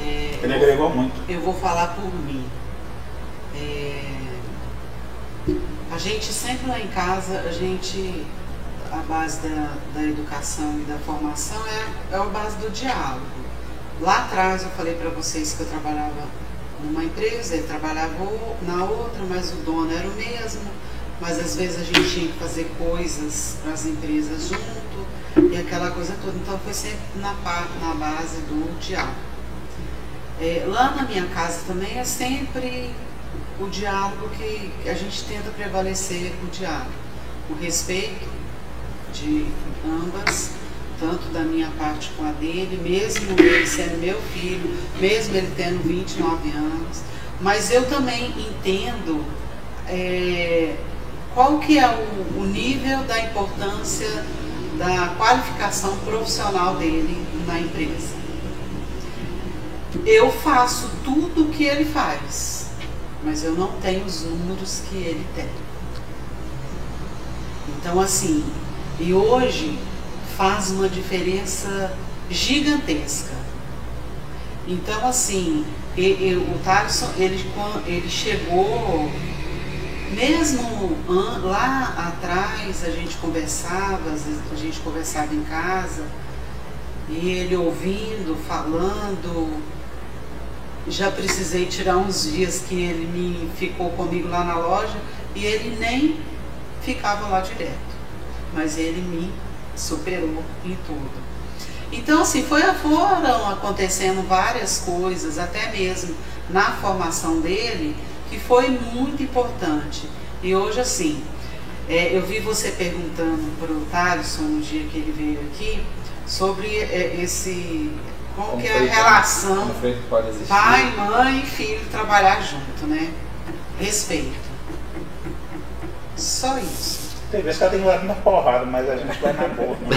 é, Ele agregou muito. eu vou falar por mim. É, a gente sempre lá em casa, a gente, a base da, da educação e da formação é, é a base do diálogo. Lá atrás eu falei para vocês que eu trabalhava numa empresa, ele trabalhava na outra, mas o dono era o mesmo. Mas às vezes a gente tinha que fazer coisas para as empresas junto e aquela coisa toda. Então foi sempre na, na base do diálogo. É, lá na minha casa também é sempre o diálogo que a gente tenta prevalecer o diálogo. O respeito de ambas, tanto da minha parte com a dele, mesmo ele sendo meu filho, mesmo ele tendo 29 anos. Mas eu também entendo é, qual que é o, o nível da importância da qualificação profissional dele na empresa. Eu faço tudo o que ele faz, mas eu não tenho os números que ele tem. Então, assim, e hoje faz uma diferença gigantesca. Então, assim, o Thaleson, ele, ele chegou, mesmo lá atrás, a gente conversava, a gente conversava em casa, e ele ouvindo, falando, já precisei tirar uns dias que ele me ficou comigo lá na loja e ele nem ficava lá direto. Mas ele me superou em tudo. Então, assim, foi, foram acontecendo várias coisas, até mesmo na formação dele, que foi muito importante. E hoje, assim, é, eu vi você perguntando para o Thaleson no dia que ele veio aqui sobre é, esse qual Como que é a relação pai, mãe e filho trabalhar junto, né? Respeito. Só isso. Tem vezes que ela tem que ir na porrada, mas a gente vai na boa. Né?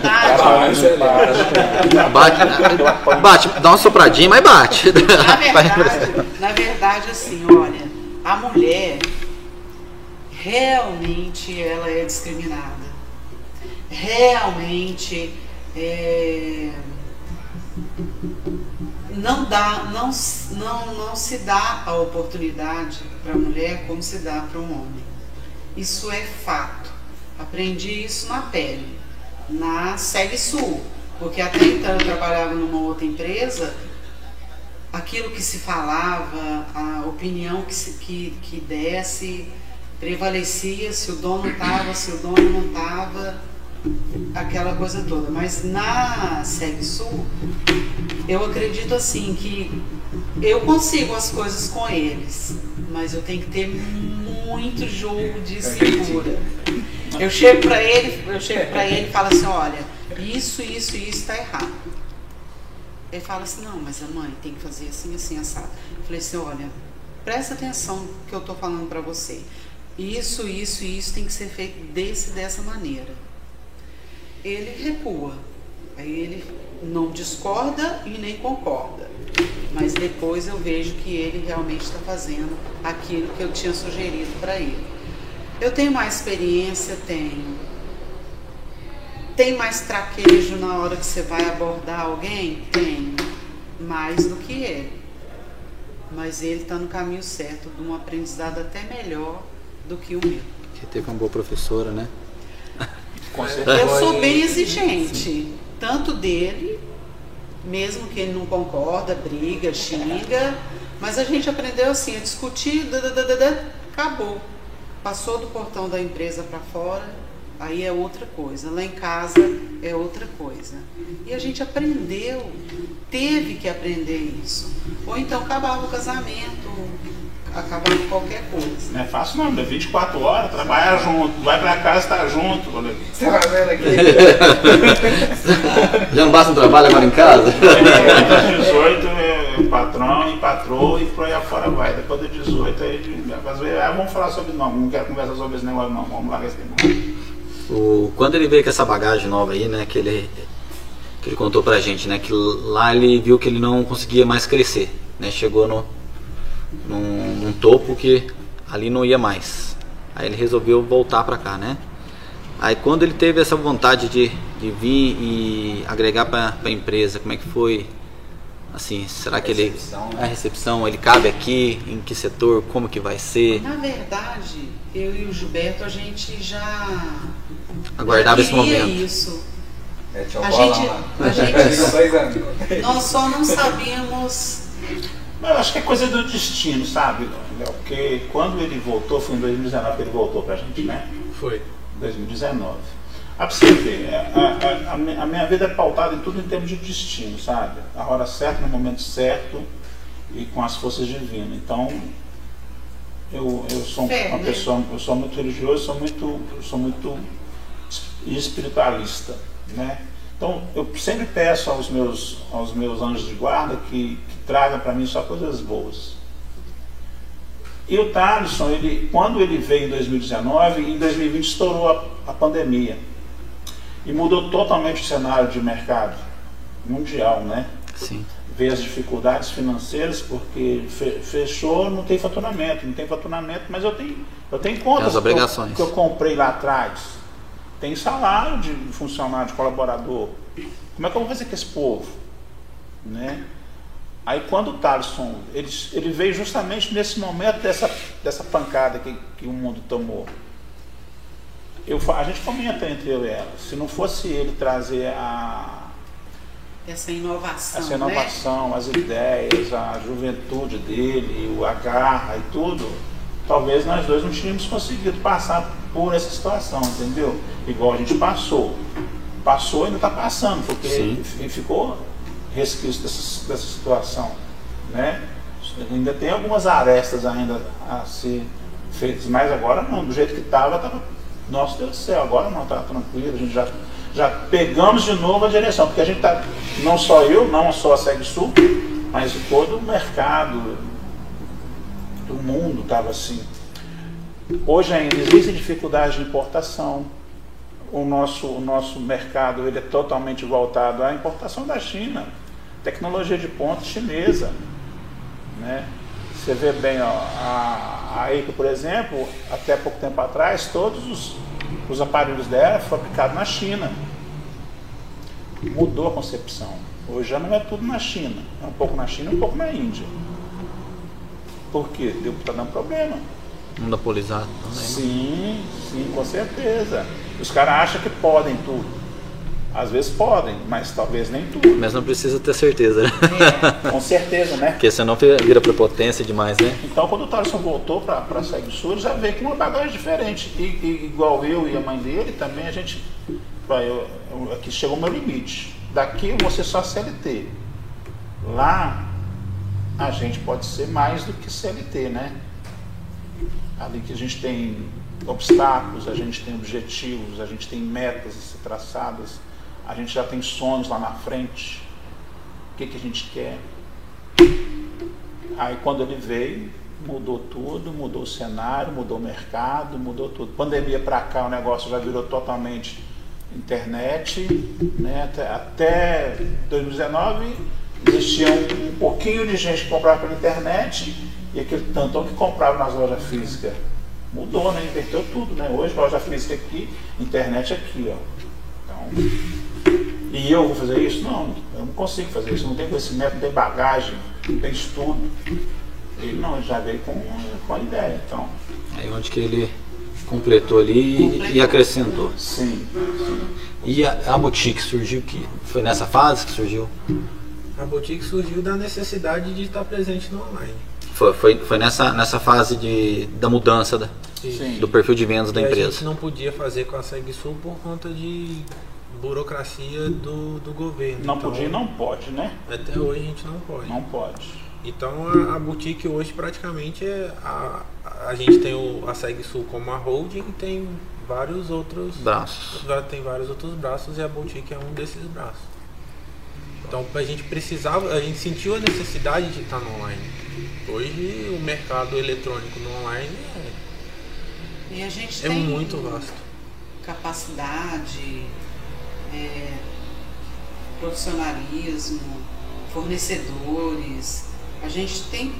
<laughs> Na verdade, Bate, bate, dá uma sopradinha, mas bate. na verdade, na verdade, assim, olha, a mulher realmente ela é discriminada. Realmente é, não dá, não, não, não se dá a oportunidade para a mulher como se dá para um homem. Isso é fato. Aprendi isso na pele, na Seg Sul, porque até então eu trabalhava numa outra empresa, aquilo que se falava, a opinião que, se, que, que desse, prevalecia se o dono estava, se o dono não estava, aquela coisa toda. Mas na Seg Sul, eu acredito assim que eu consigo as coisas com eles, mas eu tenho que ter muito jogo de cintura. Eu chego para ele, eu chego para ele e falo assim, olha, isso, isso e isso está errado. Ele fala assim, não, mas a mãe tem que fazer assim, assim, assado. Eu falei assim, olha, presta atenção que eu estou falando para você. Isso, isso e isso tem que ser feito desse, dessa maneira. Ele recua. Aí ele não discorda e nem concorda. Mas depois eu vejo que ele realmente está fazendo aquilo que eu tinha sugerido para ele. Eu tenho mais experiência? Tenho. Tem mais traquejo na hora que você vai abordar alguém? Tenho. Mais do que ele. Mas ele está no caminho certo, de um aprendizado até melhor do que o meu. Que teve uma boa professora, né? Eu sou bem exigente, tanto dele, mesmo que ele não concorda, briga, xinga, mas a gente aprendeu assim, a discutir, dadadadada, acabou. Passou do portão da empresa para fora, aí é outra coisa. Lá em casa é outra coisa. E a gente aprendeu, teve que aprender isso. Ou então acabava o casamento, acabava qualquer coisa. Não é fácil não, é 24 horas, trabalhar junto, vai pra casa, tá junto. Você tá vendo aqui? <laughs> Já não basta um trabalho agora em casa? É, das 18 é patrão e patroa e por aí afora vai. Depois das 18 aí, às vezes, ah, vamos falar sobre nome, não quero conversar sobre esse negócio não, vamos largar esse negócio. O, quando ele veio com essa bagagem nova aí, né, que ele, que ele contou pra gente, né, que lá ele viu que ele não conseguia mais crescer, né, chegou no, num, num topo que ali não ia mais. Aí ele resolveu voltar pra cá, né. Aí quando ele teve essa vontade de, de vir e agregar pra, pra empresa, como é que foi? Assim, será que ele... Recepção, né? A recepção, ele cabe aqui? Em que setor? Como que vai ser? Na verdade, eu e o Gilberto, a gente já Aguardava já esse momento. isso. É, A gente- <laughs> a gente- dois anos. Nós só não sabíamos Mas eu acho que é coisa do destino, sabe? Porque quando ele voltou, foi em 2019 que ele voltou pra gente, né? Foi. 2019. Ah, pra você ver, a, a- a mi- a minha vida é pautada em tudo em termos de destino, sabe? A hora certa, no momento certo e com as forças divinas. Então, eu, eu sou Fé, uma né? pessoa, eu sou muito religioso, sou muito, eu sou muito es- espiritualista, né? Então eu sempre peço aos meus, aos meus anjos de guarda que, que tragam para mim só coisas boas. E o Thaleson, ele, quando ele veio em 2019, em 2020 estourou a, a pandemia. E mudou totalmente o cenário de mercado mundial, né? Sim. Veio as dificuldades financeiras porque fe- fechou, não tem faturamento, não tem faturamento, mas eu tenho, eu tenho contas as obrigações. Que, eu, que eu comprei lá atrás. Tem salário de funcionário, de colaborador. Como é que eu vou fazer com esse povo? Né? Aí quando o Thaleson, ele, ele veio justamente nesse momento dessa, dessa pancada que, que o mundo tomou. Eu, a gente comenta entre eu e ela, se não fosse ele trazer a, Essa inovação, essa né? inovação, as ideias, a juventude dele, o a garra e tudo, talvez nós dois não tínhamos conseguido passar por essa situação, entendeu? Igual a gente passou. Passou e ainda está passando, porque Sim. ele ficou resquício dessa, dessa situação. Né? Ainda tem algumas arestas ainda a ser feitas, mas agora não, do jeito que estava, estava. Nossa Deus do céu, agora não, está tranquilo, a gente já, já pegamos de novo a direção, porque a gente está, não só eu, não só a SegSul, mas todo o mercado do mundo estava assim. Hoje ainda existe dificuldade de importação. O nosso, o nosso mercado ele é totalmente voltado à importação da China. Tecnologia de ponta chinesa. Né? Você vê bem, ó, a, a por exemplo, até pouco tempo atrás, todos os, os aparelhos dela foram fabricados na China. Mudou a concepção. Hoje já não é tudo na China. É um pouco na China e um pouco na Índia. Por quê? Deu tá dando problema. Monopolizado também. Sim, sim, com certeza. Os caras acham que podem tudo. Às vezes podem, mas talvez nem tudo. Mas não precisa ter certeza, né? Com certeza, né? Porque senão vira prepotência demais, né? Então, quando o Thaleson voltou para a Segue Sul, já veio com uma bagagem diferente. E, e igual eu e a mãe dele, também a gente. eu- eu- aqui chegou o meu limite. Daqui eu vou ser só CLT. Lá, a gente pode ser mais do que CLT, né? Ali que a gente tem obstáculos, a gente tem objetivos, a gente tem metas a ser traçadas, a gente já tem sonhos lá na frente. O que, que a gente quer? Aí quando ele veio, mudou tudo, mudou o cenário, mudou o mercado, mudou tudo. Pandemia para cá o negócio já virou totalmente internet, né? até, até 2019 existia um, pouquinho de gente que comprava pela internet e aquele tantão que comprava nas lojas físicas. Mudou, né? Inverteu tudo, né? Hoje loja física aqui, internet aqui, ó. Então, e eu vou fazer isso? Não, eu não consigo fazer isso. Não tenho conhecimento, não tenho bagagem, não tenho estudo. Ele não, ele já veio com, com a ideia. Então, Aí onde que ele completou ali e- e Completou. acrescentou. sim. E a, a boutique surgiu que foi nessa fase que surgiu? A boutique surgiu da necessidade de estar presente no online. Foi, foi, foi nessa, nessa fase de, da mudança da- Sim. do perfil de vendas da E a gente empresa. não podia fazer com a SegSul por conta de burocracia do, do governo. Não Então, podia e não pode, né? Até hoje a gente não pode. Não pode. Então a, a boutique hoje praticamente é a, a gente tem o, a SegSul como a holding e tem vários outros Braços. tem vários outros braços e a boutique é um desses braços. Então a gente precisava, a gente sentiu a necessidade de estar no online. Hoje o mercado eletrônico no online é, E a gente é tem muito vasto. capacidade, é, profissionalismo, fornecedores. A gente tem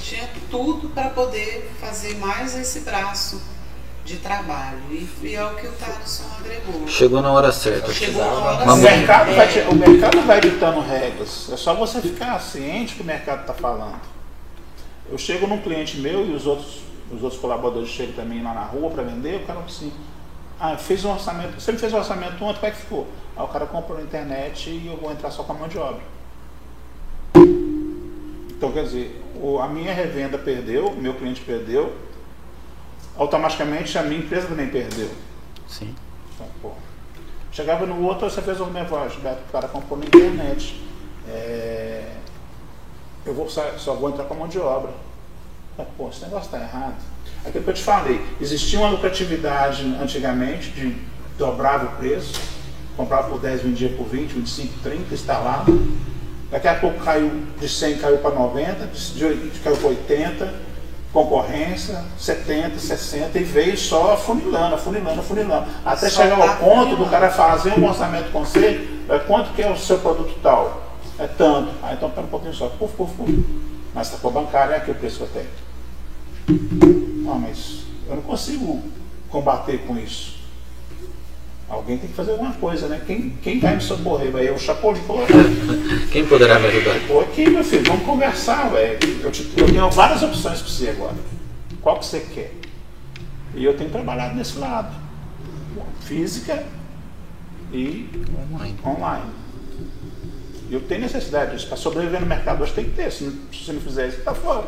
tinha tudo para poder fazer mais esse braço de trabalho. E, e é o que o Thaleson agregou. Chegou na hora certa. Chegou a hora O Vamos- certa. mercado, É, vai, te- o mercado vai ditando regras. É só você ficar ciente que o mercado está falando. Eu chego num cliente meu e os outros, os outros colaboradores chegam também lá na rua para vender, o cara assim, ah, fiz um orçamento, você me fez um orçamento ontem, como é que ficou? Aí o cara comprou na internet e eu vou entrar só com a mão de obra. Então quer dizer, o- a minha revenda perdeu, meu cliente perdeu, automaticamente a minha empresa também perdeu. Sim. Então, pô, chegava no outro, você fez um negócio, Beto, o cara comprou na internet. É, eu vou, só, só vou entrar com a mão de obra. Mas, pô, esse negócio está errado. Aquilo que eu te falei, existia uma lucratividade antigamente de dobrava o preço, comprava por 10, vendia por 20, 25, 30, instalava. Daqui a pouco caiu de 100, caiu para 90, de 80, caiu para 80, concorrência, 70, 60, e veio só funilando, funilando, funilando. Até Só chegar tá ao ponto do cara fazer um orçamento com você, é, quanto que é o seu produto tal? É tanto. Ah, então pera um pouquinho só. Puf, puf, puf. Mas está por bancária, é aqui o preço que eu tenho. Ah, mas eu não consigo combater com isso. Alguém tem que fazer alguma coisa, né? Quem, quem vai me socorrer? Vai eu, o Chapolin, pô, <laughs> Quem poderá me ajudar? Tô aqui, meu filho, vamos conversar, velho. Eu, te- eu tenho várias opções para você agora. Qual que você quer? E eu tenho trabalhado nesse lado. Física e Online. online. Eu tenho necessidade disso. Para sobreviver no mercado hoje tem que ter. Se não, se você não fizer isso, está fora.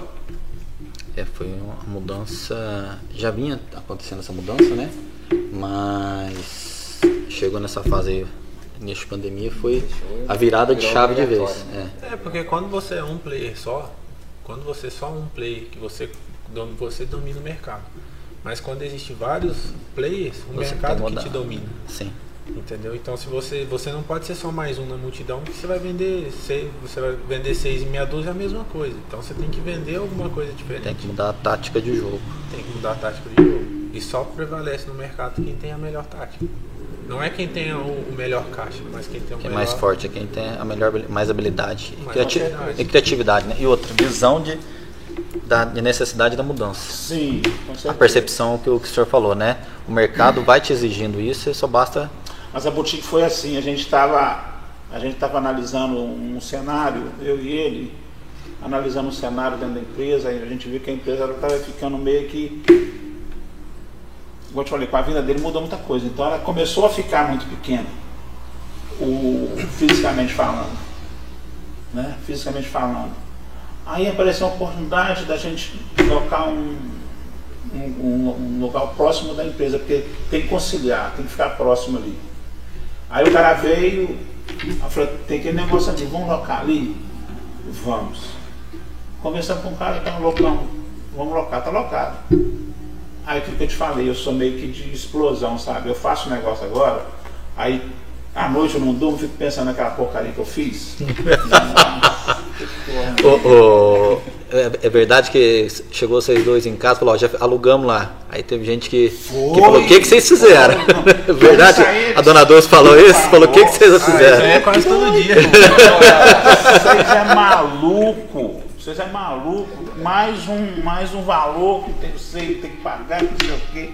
É, foi uma mudança. Já vinha acontecendo essa mudança, né? Mas chegou nessa fase aí, de pandemia, foi a virada de chave de vez. obrigatório. É. É, porque quando você é um player só, quando você é só um player, que você, você domina o mercado. Mas quando existe vários players, o Você mercado que te domina. Sim. Entendeu? Então se você, você não pode ser só mais um na multidão, porque você vai vender seis, você vai vender seis e meia dúzia é a mesma coisa. Então você tem que vender alguma coisa diferente. Tem que mudar a tática de jogo. Tem que mudar a tática de jogo. E só prevalece no mercado quem tem a melhor tática. Não é quem tem o, o melhor caixa, mas quem tem o Quem é melhor. mais forte é quem tem a melhor, mais habilidade e, Mais criati- e criatividade, né? E outra, visão de, da, de necessidade da mudança. Sim, com A certeza. percepção que o, que o senhor falou, né? O mercado vai te exigindo isso e só basta. Mas a boutique foi assim, a gente estava a gente estava analisando um cenário, eu e ele, analisando um cenário dentro da empresa, a gente viu que a empresa estava ficando meio que. Igual eu te falei, com a vinda dele mudou muita coisa. Então ela começou a ficar muito pequena, o, fisicamente falando. Né? Fisicamente falando. Aí apareceu a oportunidade da gente colocar um, um, um- um local próximo da empresa, porque tem que conciliar, tem que ficar próximo ali. Aí o cara veio, falei, tem aquele negócio ali, vamos locar ali? Vamos. Conversando com o cara, tá loucão, vamos locar, tá locado. Aí aquilo que eu te falei, eu sou meio que de explosão, sabe? Eu faço um negócio agora, aí à noite eu não durmo, fico pensando naquela porcaria que eu fiz. <laughs> É, é verdade que chegou vocês dois em casa e falou, ó, já alugamos lá. Aí teve gente que, que falou, o que, que vocês fizeram? É <laughs> verdade? Aí- A dona Dulce falou isso? Falou, o que, que vocês Ah, isso fizeram? aí é quase todo dia. Vocês é maluco. Vocês é maluco. Mais um, mais um valor que tem, você tem que pagar, não sei o quê.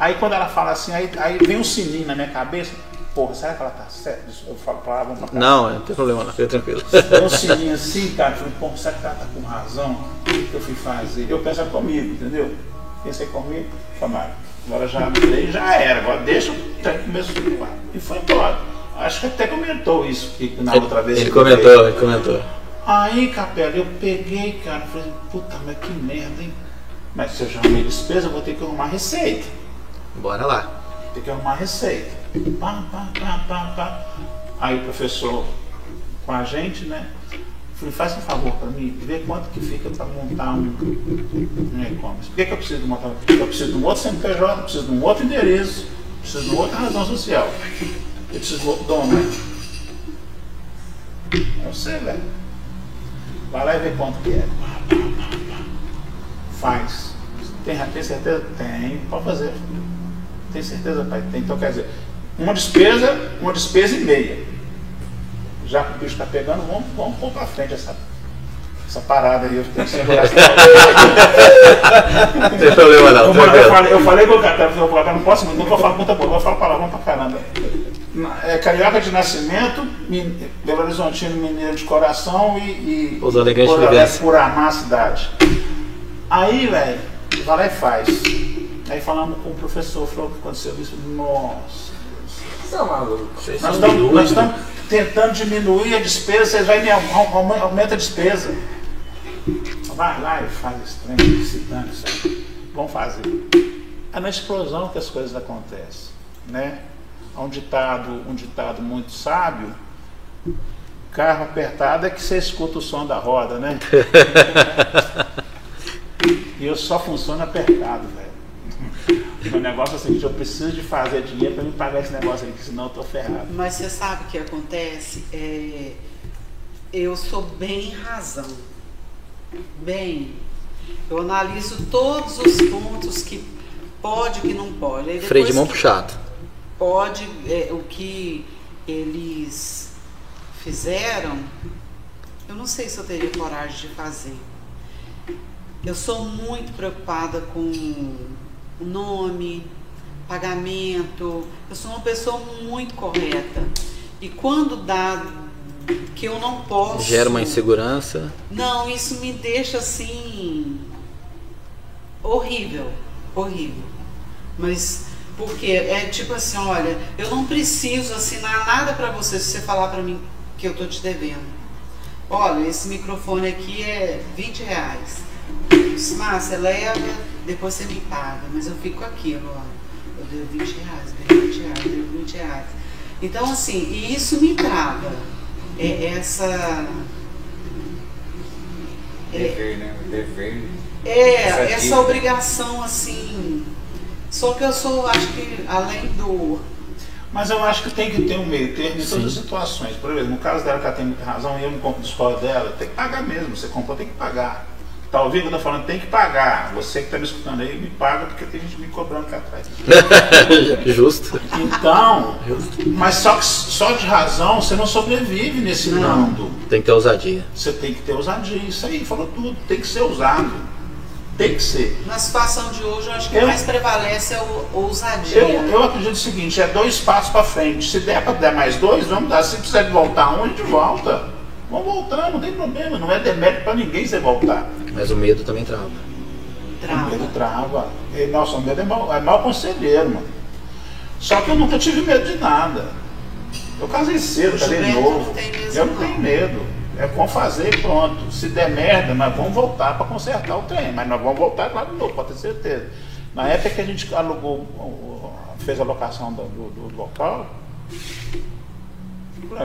Aí quando ela fala assim, aí, aí vem um sininho na minha cabeça. Porra, será que ela tá certa? Eu falo pra ela, vamos pra cá. Não, não tem problema, não, fica tranquilo. Um sininho assim, cara. Eu falei, pô, será que ela tá com razão? O que eu fui fazer? Eu penso comigo, entendeu? Pensei comigo, falei, "Mas agora já mudei, já era. Agora deixa o trem começar a voar. E foi embora. Acho que até comentou isso que na outra vez. Ele eu comentou, veio. ele comentou. Aí, Capela, eu peguei, cara, falei, puta, mas que merda, hein? Mas se eu já arrumei despesa, eu vou ter que arrumar receita. Bora lá. Tem que arrumar receita. Pá, pá, pá, pá, pá. Aí o professor com a gente, né? Falei, faz um favor para mim, vê quanto que fica para montar um, um e-commerce. Por que, que eu preciso montar? Eu preciso de um outro CNPJ, preciso de um outro endereço, preciso de outra razão social. Eu preciso de outro dono. Eu sei, velho. Vai lá e vê quanto que é. Faz. Tem, tem certeza? Tem, pode fazer. Tem certeza, pai? Tem. Então quer dizer, uma despesa, uma despesa e meia. Já que o bicho está pegando, vamos, vamos pôr para frente essa, essa parada aí. Eu tenho que segurar <laughs> essa Não tem problema não, eu, falei, eu, falei, eu falei com o cara, eu falei, não posso, não vou falar muita boa, vou falar palavrão pra caramba. É carioca de nascimento, Belo Horizontino mineiro de coração e, e Pouso Alegre vivência. por amar a cidade. Aí, velho, vai lá e faz. Aí falamos com o professor, falou o que aconteceu isso. Nossa. Maluco. Vocês Nós estamos, nós doidos. estamos tentando diminuir a despesa, vocês vão me aum- aum- aumenta a despesa. Vai lá e faz esse trem, se dane isso aí. Vamos fazer. É na explosão que as coisas acontecem. Né? Há um ditado, um ditado muito sábio, carro apertado é que você escuta o som da roda, né? <laughs> e eu só funciono apertado, velho. Meu negócio é o seguinte, eu preciso de fazer dinheiro para me pagar esse negócio aqui, senão eu tô ferrado. Mas você sabe o que acontece? É, eu sou bem razão. Bem. Eu analiso todos os pontos que pode e que não pode. Freio de mão puxado. Pode, é, o que eles fizeram, eu não sei se eu teria coragem de fazer. Eu sou muito preocupada com o nome, pagamento. Eu sou uma pessoa muito correta. E quando dá que eu não posso. Gera uma insegurança. Não, isso me deixa assim. horrível. Horrível. Mas. Porque é tipo assim, olha, eu não preciso assinar nada pra você se você falar pra mim que eu tô te devendo. Olha, esse microfone aqui é 20 reais. Disse, Márcia, leva, depois você me paga. Mas eu fico aquilo, ó. Eu devo 20 reais, devo 20 reais, devo 20 reais. Então, assim, e isso me trava. É essa. É, Dever, né? O Dever. é, Essa essa dívida. obrigação, assim. Só que eu sou, acho que, além do. Mas eu acho que tem que ter um meio termo em todas as situações. Por exemplo, no caso dela, que ela tem muita razão, e eu não compro escola dela, tem que pagar mesmo. Você comprou, tem que pagar. Tá ouvindo? Eu tô falando, tem que pagar. Você que tá me escutando aí, me paga, porque tem gente me cobrando aqui atrás. <laughs> Justo. Então, mas só, só de razão você não sobrevive nesse Não. mundo. Tem que ter ousadia. Você tem que ter ousadia. Isso aí, falou tudo. Tem que ser ousado. Tem que ser. Na situação de hoje, eu acho que Eu- mais prevalece é o ousadia. Eu, eu acredito o seguinte, é dois passos para frente. Se der para dar mais dois, vamos dar. Se precisar de voltar um, a gente volta. Vamos voltar, não tem problema. Não é demérito para ninguém você voltar. Mas o medo também trava. O Trava. medo trava. E, nossa, o medo é mau, é mau conselheiro, mano. Só que eu nunca tive medo de nada. Eu casei cedo, O casei novo. não eu não não. tenho medo. É com fazer e pronto. Se der merda, nós vamos voltar para consertar o trem. Mas nós vamos voltar lá de novo, pode ter certeza. Na época que a gente alugou, o- o- fez a locação do, do- do local,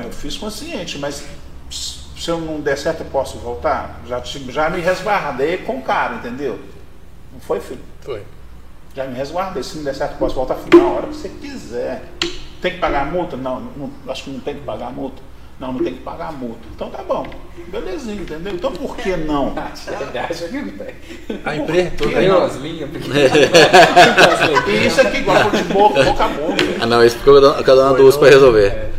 eu fiz consciente, mas se eu não der certo, eu posso voltar? Já, já me resguardei com o cara, entendeu? Não foi, filho? Foi. Já me resguardei. Se não der certo, posso voltar na hora que você quiser. Tem que pagar a multa? Não, não, acho que não tem que pagar a multa. Não, não tem que pagar a multa. Então tá bom. Belezinha, entendeu? Então por que não? <laughs> A empresa toda Tem não. umas linhas E isso aqui, igual de boca, boca a boca. Ah não, isso ficou cada- cada um duas pra resolver.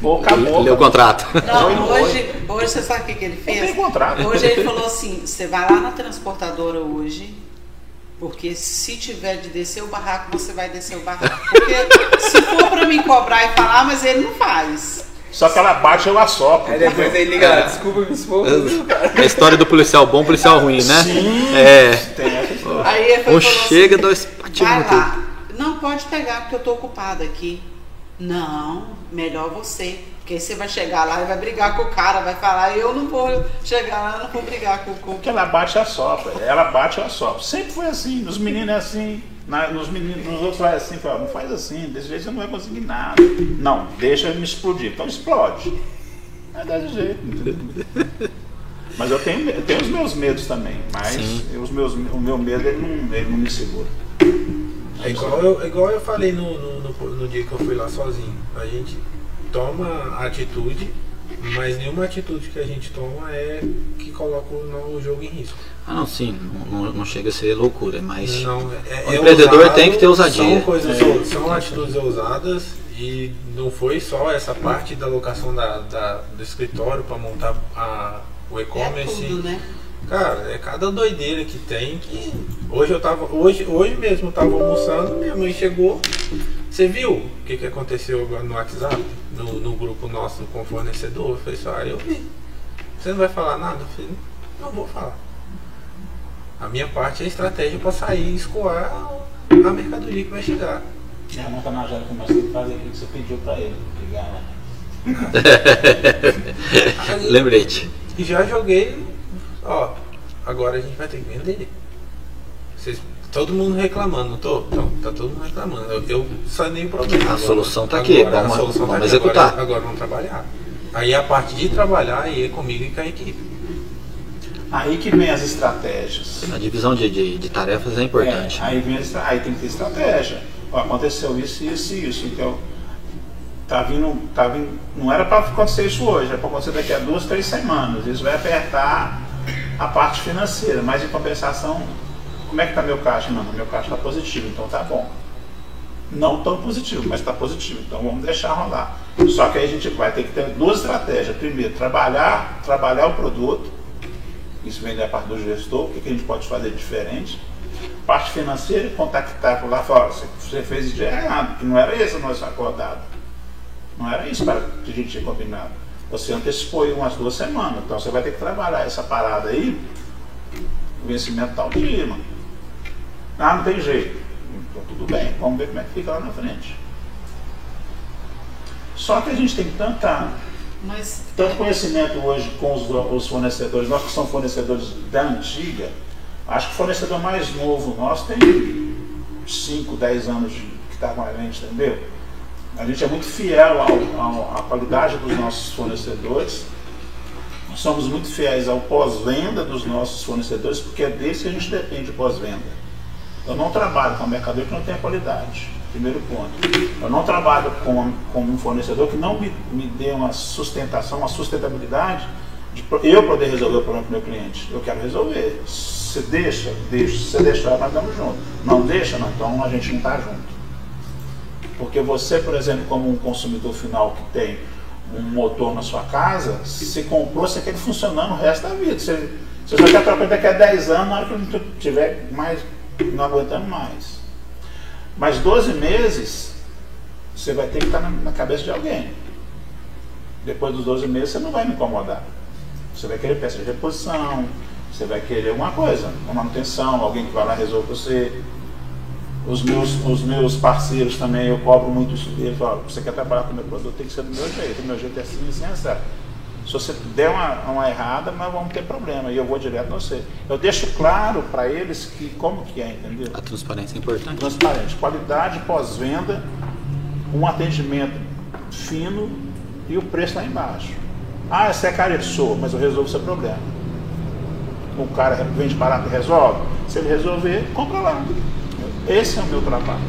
Boca a boca. Leu o contrato. Não, hoje, hoje você sabe o que, que ele Não fez? tem contrato. Hoje ele falou assim, você vai lá na transportadora hoje, porque se tiver de descer o barraco, você vai descer o barraco. Porque se for pra me cobrar e falar, mas ele não faz. Só que ela bate, eu assopro. Aí depois ele liga lá, desculpa me expor. <laughs> A história do policial bom, policial ruim, né? Sim. É. Tem essa história. Aí Um falou assim, chega, dois patinhos vai lá. Não pode pegar porque eu tô ocupada aqui. Não, melhor você. Porque aí você vai chegar lá e vai brigar com o cara, vai falar, eu não vou chegar lá, eu não vou brigar com, com Porque ela bate e assopra. Ela bate e assopra. Sempre foi assim. Nos meninos é assim. na- nos, meninos, nos outros vai assim. Fala, não faz assim. Desse jeito você não vai conseguir nada. Não, deixa ele me explodir. Então explode. É desse jeito. entendeu? Mas eu tenho, eu tenho os meus medos também. Mas os meus, o meu medo ele não, ele não me segura. É igual eu, igual eu falei no, no, no- no dia que eu fui lá sozinho. A gente toma atitude, mas nenhuma atitude que a gente toma é que coloca o, o jogo em risco. Ah não, sim, não, não- chega a ser loucura, mas Não, é, o é empreendedor ousado, tem que ter ousadia. São, coisas, É. são atitudes ousadas e não foi só essa parte da locação da, da- do escritório para montar a, o É e-commerce. tudo, né? Cara, é cada doideira que tem que. Hoje eu tava. Hoje, hoje mesmo eu tava almoçando, minha mãe chegou. Você viu o que, que aconteceu agora no WhatsApp? No, no grupo nosso com o fornecedor? Eu falei assim, ah, eu vi. Você não vai falar nada? Eu falei, não vou falar. A minha parte é estratégia para sair e escoar a mercadoria que vai chegar. Minha mão tá na mais tem que fazer aquilo que você pediu pra ele. Ligar. <laughs> Aí, lembrete. E já joguei, ó, agora a gente vai ter que vender. Vocês, todo mundo reclamando, não tô? Então, tá todo mundo reclamando. Eu, eu sanei o problema. A Agora- solução tá aqui, agora vamos- a solução vamos tá aqui, executar. Agora, agora vamos trabalhar. Aí a parte de trabalhar aí é comigo e com a equipe. Aí que vem as estratégias. A divisão de, de, de tarefas é importante. É, aí, vem a estra- aí tem que ter estratégia. Ó, aconteceu isso, isso e isso. Então, tá vindo, tá vindo, não era para acontecer isso hoje, era para acontecer daqui a duas, três semanas. Isso vai apertar a parte financeira, mas em compensação, como é que está meu caixa? Não, meu caixa está positivo, então tá bom. Não tão positivo, mas está positivo, então vamos deixar rolar. Só que aí a gente vai ter que ter duas estratégias. Primeiro, trabalhar, trabalhar o produto, isso vem da parte do gestor, o que a gente pode fazer diferente. Parte financeira, contactar por lá "Ó, você, fez de errado, que não era esse o nosso acordado. Não era isso para que a gente tinha combinado. Você antecipou aí umas duas semanas, então você vai ter que trabalhar essa parada aí, o vencimento tal dia, mano. Ah, não tem jeito. Então tudo bem, vamos ver como é que fica lá na frente. Só que a gente tem tanta Mas tanto conhecimento hoje com os, os fornecedores, nós que somos fornecedores da antiga, acho que o fornecedor mais novo nosso tem 5, 10 anos de, que está com a gente, entendeu? A gente é muito fiel ao- ao- à qualidade dos nossos fornecedores, somos muito fiéis ao pós-venda dos nossos fornecedores, porque é deles que a gente depende pós-venda. Eu não trabalho com um mercador que não tenha qualidade. Primeiro ponto. Eu não trabalho com, com um fornecedor que não me, me dê uma sustentação, uma sustentabilidade de eu poder resolver o problema para o meu cliente. Eu quero resolver. Se deixa, deixa. Se deixar, nós estamos juntos. Não deixa, não, então a gente não está junto. Porque você, por exemplo, como um consumidor final que tem um motor na sua casa, se comprou, você quer ele funcionando o resto da vida. Você, você só quer trocar daqui a 10 anos, na hora que não tiver mais, não aguentando mais. Mas 12 meses, você vai ter que estar na, na cabeça de alguém. Depois dos 12 meses, você não vai me incomodar. Você vai querer peça de reposição, você vai querer uma coisa, uma manutenção, alguém que vai lá resolva você. Os meus, os meus parceiros também, eu cobro muito isso deles. Falo, você quer trabalhar com o meu produto, tem que ser do meu jeito. O meu jeito é assim, assim, assim. Se você der uma, uma errada, nós vamos ter problema. E eu vou direto no você. Eu deixo claro para eles que como que é, entendeu? A transparência é importante. Transparente. Qualidade pós-venda, um atendimento fino e o preço lá embaixo. Ah, você é careçou, mas eu resolvo o seu problema. O cara vende barato e resolve. Se ele resolver, compra lá. Esse é o meu trabalho.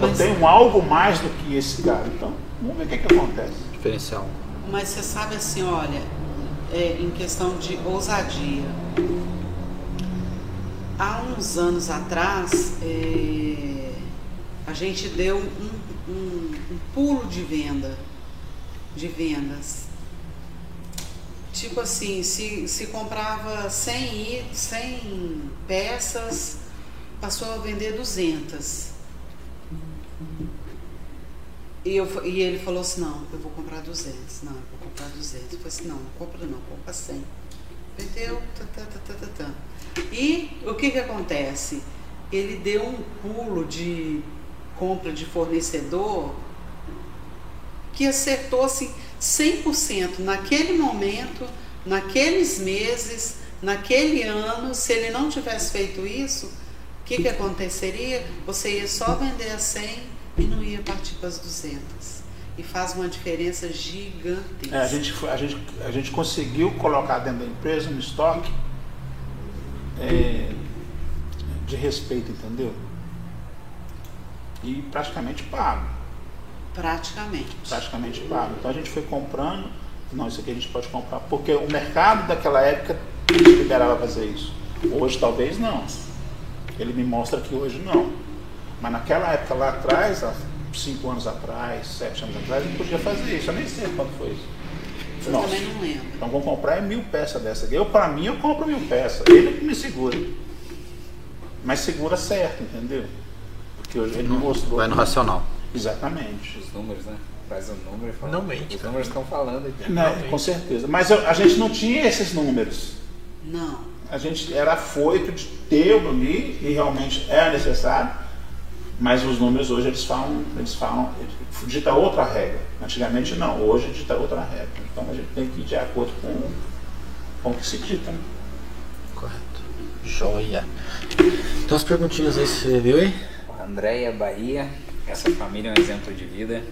Eu Mas- tenho algo mais do que esse cara. Então, vamos ver o que, que acontece. Diferencial. Mas você sabe assim, olha, é, em questão de ousadia. Há uns anos atrás, é, a gente deu um, um- um pulo de venda, de vendas. Tipo assim, se, se comprava 100, i- 100 peças, passou a vender 200. E, eu, e ele falou assim, não, eu vou comprar 200. Não, eu vou comprar 200. Eu falei assim, não, não compra não, compra 100. Vendeu, tá, tá, tá, tá. E o que que acontece? Ele deu um pulo de compra de fornecedor que acertou assim 100% naquele momento, naqueles meses, naquele ano. Se ele não tivesse feito isso, que, que aconteceria? Você ia só vender a 100 e não ia partir para as 200. E faz uma diferença gigantesca. É, a, gente, a, gente, a gente conseguiu colocar dentro da empresa um estoque é, de respeito, entendeu? E praticamente pago. Praticamente. praticamente pago. Então a gente foi comprando, não, isso aqui a gente pode comprar, porque o mercado daquela época liberava fazer isso. Hoje talvez não. Ele me mostra que hoje não. Mas naquela época lá atrás, há cinco anos atrás, sete anos atrás, não podia fazer isso. Eu nem sei quando foi isso. Eu Nossa. também não lembro. Então vamos comprar é mil peças dessa aqui. Eu, para mim, eu compro mil peças. Ele que me segura. Mas segura certo, entendeu? Porque hoje ele me mostrou. Vai no racional. Exatamente. Os números, né? Traz o número e fala. Não mente, Os números estão falando aqui. Não, com certeza. Mas eu- a gente não tinha esses números. Não. A gente era afoito de ter o ali e realmente é necessário. Mas os números hoje eles falam, eles falam, dita outra regra. Antigamente não, hoje dita outra regra. Então a gente tem que ir de acordo com, com o que se dita. né? Correto. Joia. Então as perguntinhas aí você viu aí? Andréia Bahia, essa família é um exemplo de vida.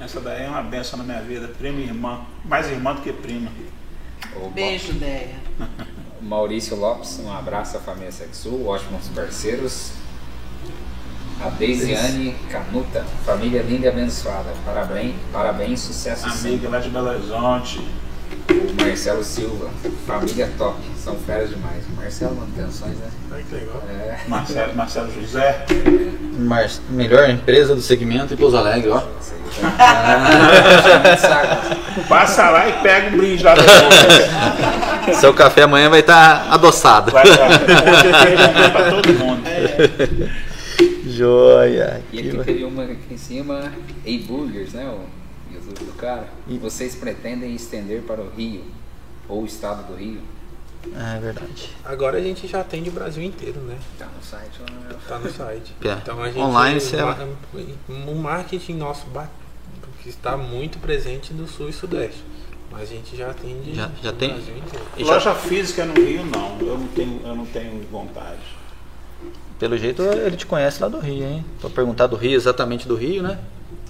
Essa daí é uma benção na minha vida, prima e irmã. Mais irmã do que prima. Beijo, Deia. <laughs> Maurício Lopes, um abraço à família Sexul, ótimos parceiros. A Deisiane Canuta, família linda e abençoada. Parabéns, parabéns, sucesso sempre. Amiga lá de Belo Horizonte. O Marcelo Silva, família top, são férias demais. Marcelo manutenções, né? Ai, que legal. É, Marcelo, Marcelo José. Mar- melhor empresa do segmento em Pouso Alegre, ó. saco. Passa lá e pega um brinde lá depois. <laughs> Seu café amanhã vai estar adoçado. Vai jantar pra todo mundo. Joia. E Que aqui teve uma aqui em cima, Ei Burgers, né? Jesus do cara. Vocês pretendem estender para o Rio ou o estado do Rio? É verdade. Agora a gente já atende o Brasil inteiro, né? Tá no site lá. Tá no site. <laughs> É. Então a gente. Online, você- O marketing nosso que está muito presente no sul e sudeste. Mas a gente já atende Já- já o tem? Brasil inteiro. E já- Loja física no Rio, não. Eu não tenho, eu não tenho vontade. pelo jeito ele te conhece lá do Rio, hein? Pra perguntar do Rio, exatamente do Rio, né?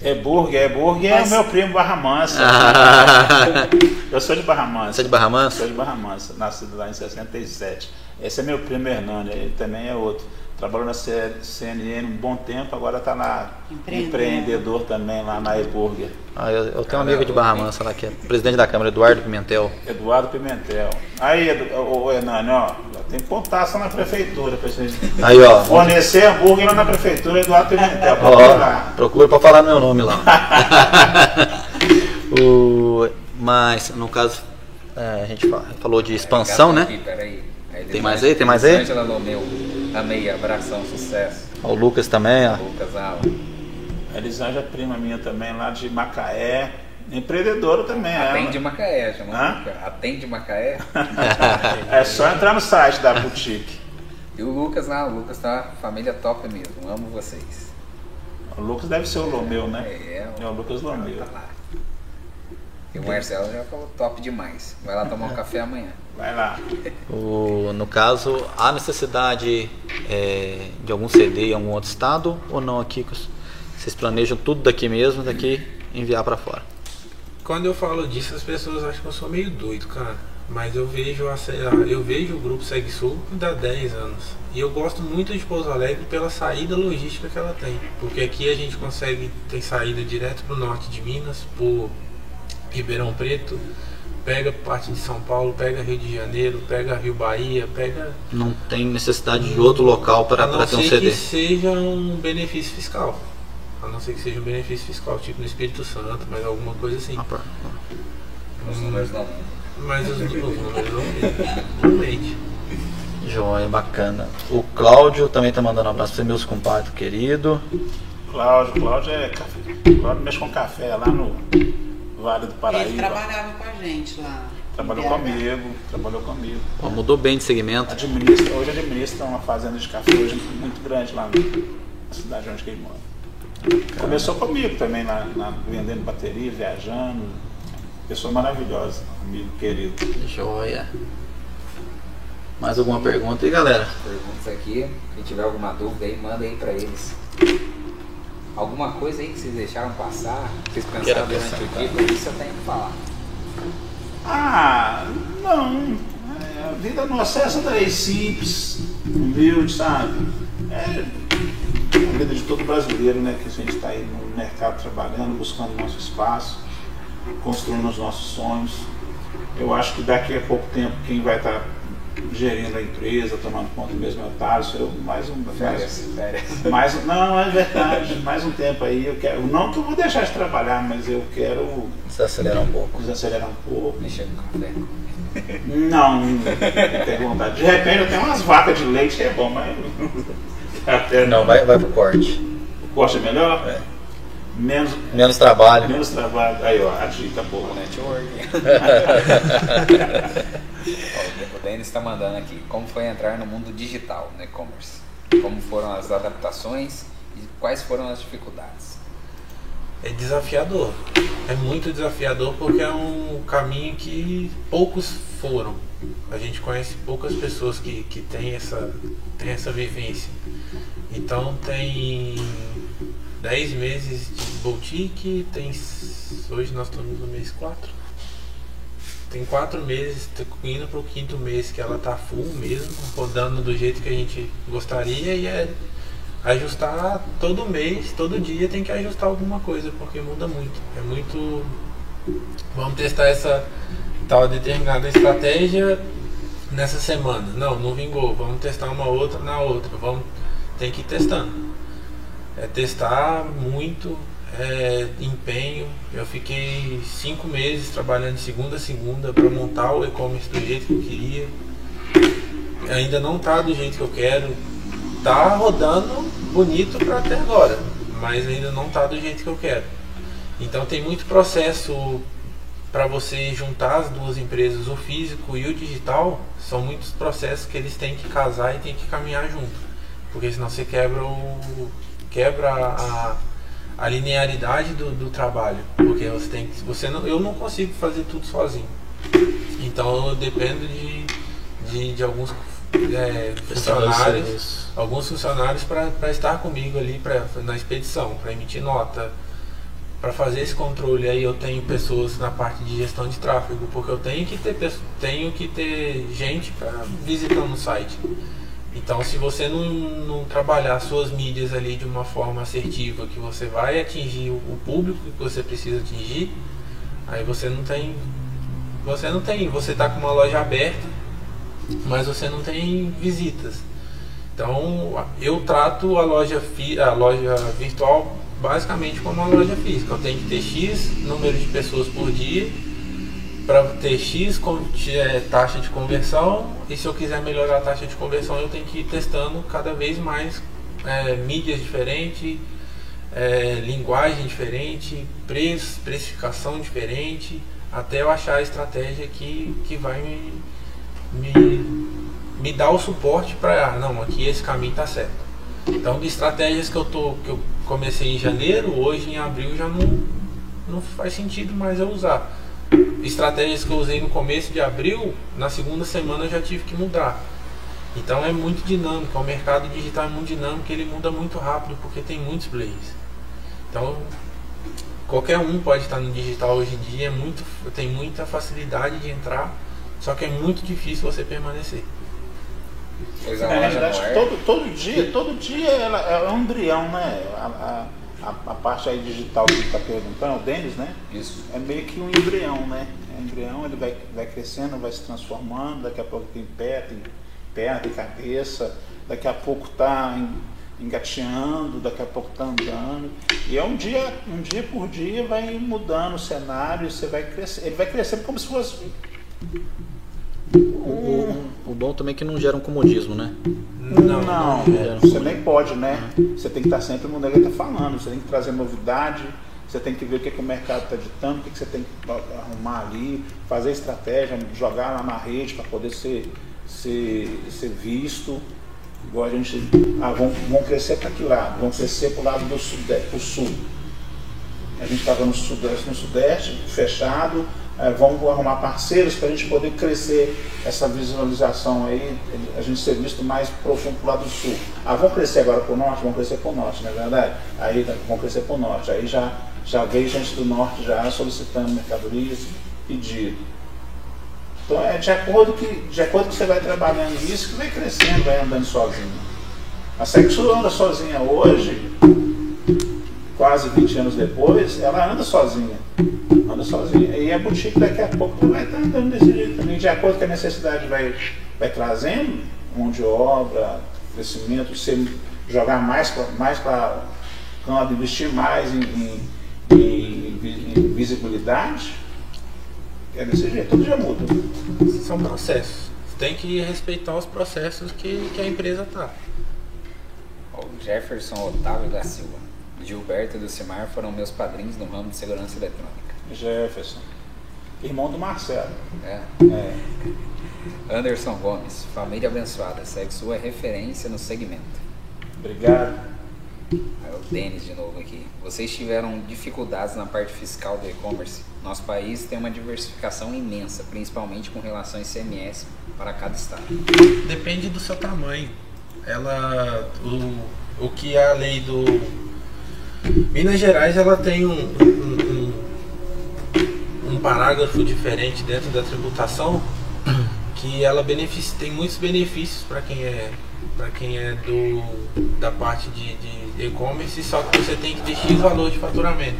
É Burger, é Burger, é Mas- o meu primo Barra Mansa. Ah, <laughs> Eu sou de Barra Mansa. Você é de Barra Mansa? Sou de Barra Mansa, nascido lá em 67. Esse é meu primo Hernani, ele também é outro. Trabalhou na CNN um bom tempo, agora está na Empreendedor. empreendedor também lá na E-Burger. Ah, eu, eu tenho um amigo de Barra Mansa lá que é presidente da Câmara, Eduardo Pimentel. Eduardo Pimentel. Aí, Edu, ô, ô, Hernani, ó, tem pontaça na prefeitura pra vocês Aí, ó. fornecer hambúrguer lá na prefeitura, Eduardo Pimentel. Ó, procura pra falar meu nome lá. <laughs> O- mas, no caso, é, a gente fa- falou de expansão, né? Aqui, peraí. Aí Tem mais aí? Tem mais aí? Angela Lomeu, amei, abração, sucesso. Ó, O Lucas também, ó. Lucas Ala. A Elisângela é prima minha também, lá de Macaé. Empreendedora também, ela. Atende Macaé, chama. Hã? Atende Macaé. <laughs> É só entrar no site da boutique. E o Lucas lá, o Lucas tá família top mesmo. Amo vocês. O Lucas deve ser o Lomeu, né? É, É o Lucas Lomeu. Tá lá. E o Marcelo já falou top demais. Vai lá tomar um <laughs> café amanhã. Vai lá. O- no caso, há necessidade é, de algum CD em algum outro estado ou não aqui? Vocês planejam tudo daqui mesmo, daqui enviar pra fora? Quando eu falo disso, as pessoas acham que eu sou meio doido, cara. Mas eu vejo, a, eu vejo o grupo Segue Sul há 10 anos. E eu gosto muito de Pouso Alegre pela saída logística que ela tem. Porque aqui a gente consegue ter saída direto para o norte de Minas, por Ribeirão Preto, pega parte de São Paulo, pega Rio de Janeiro, pega Rio Bahia, pega. Não tem necessidade de outro local para a não para ter um ser CD. que seja um benefício fiscal. A não ser que seja um benefício fiscal, tipo no Espírito Santo, mas alguma coisa assim. Ah, por- Os números não. Mas os, os números não. Joia, bacana. O Cláudio também tá mandando um abraço para meus compadres querido. Cláudio, Cláudio é café. Cláudio mexe com café lá no Vale do Ele Paraíba. trabalhava com a gente lá. Trabalhou comigo, trabalhou comigo. Ó, mudou bem de segmento. Administra, hoje administra uma fazenda de café hoje muito grande lá na cidade onde ele mora. Começou comigo também lá, lá vendendo bateria, viajando. Pessoa maravilhosa, amigo querido. Joia. Mais alguma pergunta aí, galera? Perguntas aqui. Quem tiver alguma dúvida aí, manda aí pra eles. Alguma coisa aí que vocês deixaram passar, que vocês pensaram durante o acrescentar. dia, por isso eu tenho que falar. Ah, não. É, A vida nossa é essa daí, simples, humilde, sabe? É a vida de todo brasileiro, né? Que a gente está aí no mercado trabalhando, buscando nosso espaço, construindo os nossos sonhos. Eu acho que daqui a pouco tempo quem vai estar gerindo a empresa, tomando conta do mesmo otário, sou eu mais um. Mais, Férias, férias. mais, <laughs> não, é verdade, mais um tempo aí. Eu quero, não que eu vou deixar de trabalhar, mas eu quero Se acelerar um pouco. desacelerar um pouco. Mexer com café. <laughs> Não, não tenho vontade. De repente eu tenho umas vacas de leite que é bom, mas. <laughs> Até Não, vai, vai pro corte. O corte é melhor? É. Menos, Menos trabalho. menos trabalho. Aí, ó, a dica boa. Network. O Denis está mandando aqui. Como foi entrar no mundo digital, no e-commerce? Como foram as adaptações e quais foram as dificuldades? É desafiador. É muito desafiador porque é um caminho que poucos foram. A gente conhece poucas pessoas que, que têm essa, têm essa vivência. Então tem 10 meses de boutique, tem. Hoje nós estamos no mês 4. Tem quatro meses, indo pro quinto mês que ela tá full mesmo, rodando do jeito que a gente gostaria e é ajustar todo mês, todo dia tem que ajustar alguma coisa, porque muda muito. É muito. Vamos testar essa tal determinada estratégia nessa semana. Não, não vingou. Vamos testar uma outra na outra. Vamos, tem que ir testando. É testar muito, é, empenho. Eu fiquei cinco meses trabalhando de segunda a segunda para montar o e-commerce do jeito que eu queria. Ainda não tá do jeito que eu quero. Tá rodando bonito para até agora, mas ainda não tá do jeito que eu quero. Então tem muito processo para você juntar as duas empresas, o físico e o digital, são muitos processos que eles têm que casar e têm que caminhar junto. Porque senão você quebra o quebra a, a linearidade do, do trabalho, porque você tem que você não, eu não consigo fazer tudo sozinho. Então eu dependo de, de, de alguns é, funcionários, alguns funcionários para estar comigo ali pra, na expedição, para emitir nota, para fazer esse controle. Aí eu tenho pessoas na parte de gestão de tráfego, porque eu tenho que ter, tenho que ter gente para visitar no site. Então, se você não, não trabalhar suas mídias ali de uma forma assertiva, que você vai atingir o público que você precisa atingir, aí você não tem. Você não tem. Você está com uma loja aberta, mas você não tem visitas. Então, eu trato a loja, a loja virtual basicamente como uma loja física. Eu tenho que ter X número de pessoas por dia para ter X é, taxa de conversão e se eu quiser melhorar a taxa de conversão eu tenho que ir testando cada vez mais é, mídias diferentes, é, linguagem diferente, preço, precificação diferente, até eu achar a estratégia que, que vai me, me, me dar o suporte para, ah, não, aqui esse caminho está certo. Então, estratégias que eu, tô, que eu comecei em janeiro, hoje em abril já não, não faz sentido mais eu usar estratégias que eu usei no começo de abril, na segunda semana eu já tive que mudar. Então é muito dinâmico, o mercado digital é muito dinâmico, ele muda muito rápido porque tem muitos players. Então qualquer um pode estar no digital hoje em dia, é muito, tem muita facilidade de entrar, só que é muito difícil você permanecer. Pois é, na realidade, todo, todo dia, todo dia ela é um embrião, né? A, a a, a parte aí digital que está perguntando, o Denis, né? Isso. É meio que um embrião, né? É um embrião, ele vai, vai crescendo, vai se transformando, daqui a pouco tem pé, tem perna, tem cabeça, daqui a pouco está engateando, daqui a pouco está andando. E é um dia, um dia por dia vai mudando o cenário, você vai crescer, ele vai crescendo como se fosse o, o, o, bom também é que não gera um comodismo, né? Não, não, não você nem pode, né? Você tem que estar sempre no negócio está falando, você tem que trazer novidade, você tem que ver o que, que o mercado está ditando, o que, que você tem que arrumar ali, fazer estratégia, jogar lá na rede para poder ser, ser, ser visto. Igual a gente. Ah, vão, vão crescer para que lado? Vão crescer para o lado do sul, sul. A gente estava no sudeste, no sudeste, fechado, é, vamos arrumar parceiros para a gente poder crescer essa visualização aí, a gente ser visto mais profundo para o lado do sul. Ah, vão crescer agora para o norte? Vão crescer para o norte, não é verdade? Aí vão crescer para o norte. Aí já, já veio gente do norte já solicitando mercadorias, pedido. Então é de acordo, que, de acordo que você vai trabalhando isso, que vai crescendo, vai andando sozinho. A Sexo anda sozinha hoje, quase 20 anos depois, ela anda sozinha. Anda sozinha. E a boutique daqui a pouco vai estar andando desse jeito também, de acordo com a necessidade vai, vai trazendo, mão de obra, crescimento, você jogar mais para mais campo, investir mais em, em, em, em visibilidade. É desse jeito, tudo já muda. São processos. Você tem que respeitar os processos que, que a empresa está. O Jefferson Otávio da Silva. Gilberto e Lucimar foram meus padrinhos no ramo de segurança eletrônica. Jefferson. Irmão do Marcelo. É. é. Anderson Gomes, família abençoada. Sexo é referência no segmento. Obrigado. Aí o Denis de novo aqui. Vocês tiveram dificuldades na parte fiscal do e-commerce? Nosso país tem uma diversificação imensa, principalmente com relação a ICMS para cada estado. Depende do seu tamanho. Ela, o, o que é a lei do Minas Gerais ela tem um, um, um, parágrafo diferente dentro da tributação que ela beneficia, tem muitos benefícios para quem é para quem é do da parte de, de e-commerce, só que você tem que ter X valor de faturamento.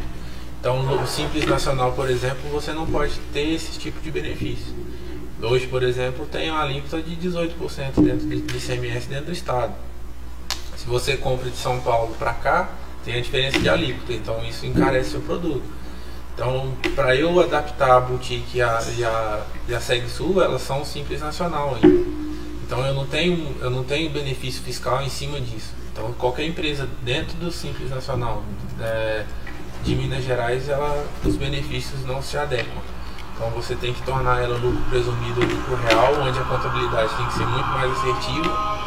Então, no Simples Nacional, por exemplo, você não pode ter esse tipo de benefício. Hoje, por exemplo, tem uma alíquota de 18% dentro de, de ICMS dentro do estado. Se você compra de São Paulo para cá, tem a diferença de alíquota, então isso encarece o produto. Então, para eu adaptar a boutique e a, a, a SegSul, elas são simples nacional ainda. Então, eu não tenho, eu não tenho benefício fiscal em cima disso. Então, qualquer empresa dentro do simples nacional é, de Minas Gerais, ela, os benefícios não se adequam. Então, você tem que tornar ela lucro presumido ou lucro real, onde a contabilidade tem que ser muito mais assertiva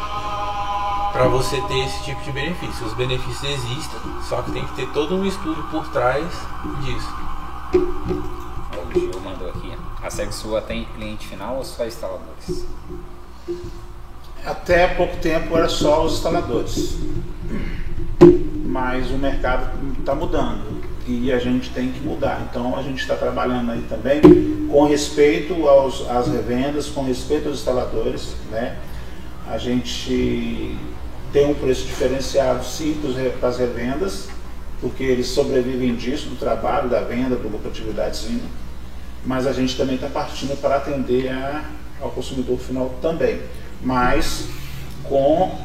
para você ter esse tipo de benefício. Os benefícios existem, só que tem que ter todo um estudo por trás disso. O Gil mandou aqui. A SegSua tem cliente final ou só instaladores? Até pouco tempo era só os instaladores. Mas o mercado está mudando e a gente tem que mudar. Então a gente está trabalhando aí também com respeito aos, às revendas, com respeito aos instaladores. Né? A gente tem um preço diferenciado sim para as revendas, porque eles sobrevivem disso, do trabalho, da venda, da lucratividadezinha. Mas a gente também está partindo para atender a, ao consumidor final também. Mas com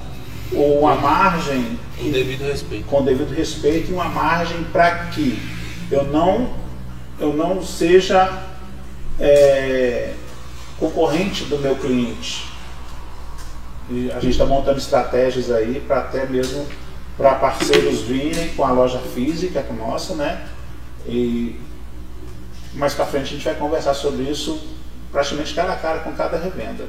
uma margem. Com devido respeito. Com devido respeito e uma margem para que eu não, eu não seja é, concorrente do meu cliente. E a gente está montando estratégias aí para até mesmo para parceiros virem com a loja física com nossa, né? E mais para frente a gente vai conversar sobre isso praticamente cara a cara com cada revenda.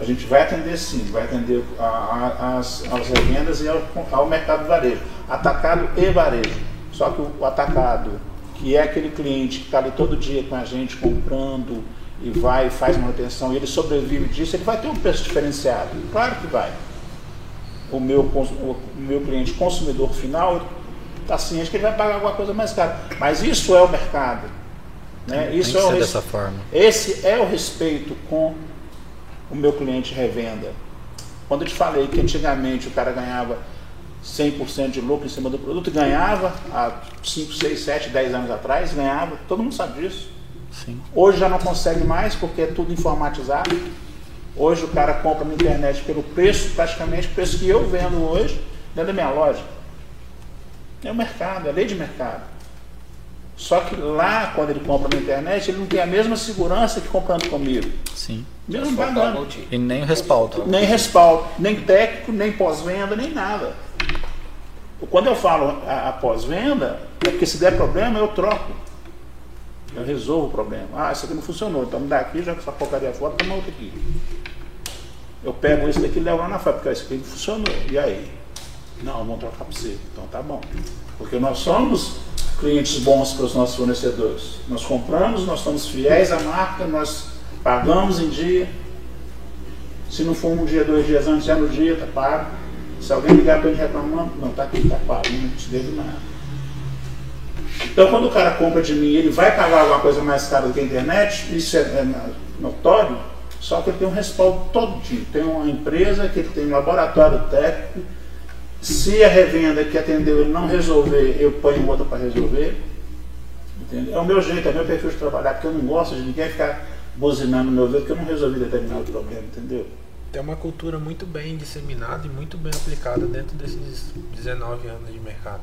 A gente vai atender sim, vai atender a, a, as, as revendas e ao, ao mercado varejo, atacado e varejo. Só que o, o atacado, que é aquele cliente que está ali todo dia com a gente comprando e vai e faz manutenção e ele sobrevive disso, ele vai ter um preço diferenciado. Claro que vai o meu, o meu cliente consumidor final está ciente que ele vai pagar alguma coisa mais cara. Mas isso é o mercado. Né? Isso é o dessa forma. Esse é o respeito com o meu cliente revenda. Quando eu te falei que antigamente o cara ganhava 100% de lucro em cima do produto, ganhava há 5, 6, 7, 10 anos atrás, ganhava, todo mundo sabe disso. Sim. Hoje já não consegue mais porque é tudo informatizado. Hoje o cara compra na internet pelo preço, praticamente o preço que eu vendo hoje dentro da minha loja. É o mercado, é lei de mercado. Só que lá, quando ele compra na internet, ele não tem a mesma segurança que comprando comigo. Sim. Mesmo pagando. E nem o respaldo. Nem respaldo, nem técnico, nem pós-venda, nem nada. Quando eu falo a, a pós-venda, é porque se der problema, eu troco. Eu resolvo o problema. Ah, isso aqui não funcionou, então me dá aqui, joga essa porcaria fora, toma outra aqui. Eu pego isso daqui e levo lá na fábrica, isso aqui não funcionou. E aí? Não, vamos trocar para você. Então tá bom. Porque nós somos clientes bons para os nossos fornecedores. Nós compramos, nós somos fiéis à marca, nós pagamos em dia. Se não for um dia, dois dias antes, já no dia, tá pago. Se alguém ligar para ele reclamando, não, tá aqui, tá pago, não te devo nada. Então, quando o cara compra de mim, ele vai pagar alguma coisa mais cara do que a internet, isso é, é notório, só que ele tem um respaldo todo dia. Tem uma empresa que tem um laboratório técnico. Se a revenda que atendeu ele não resolver, eu ponho outra para resolver. Entendeu? É o meu jeito, é o meu perfil de trabalhar, porque eu não gosto de ninguém ficar buzinando no meu ouvido porque eu não resolvi determinado problema, entendeu? Tem uma cultura muito bem disseminada e muito bem aplicada dentro desses 19 anos de mercado.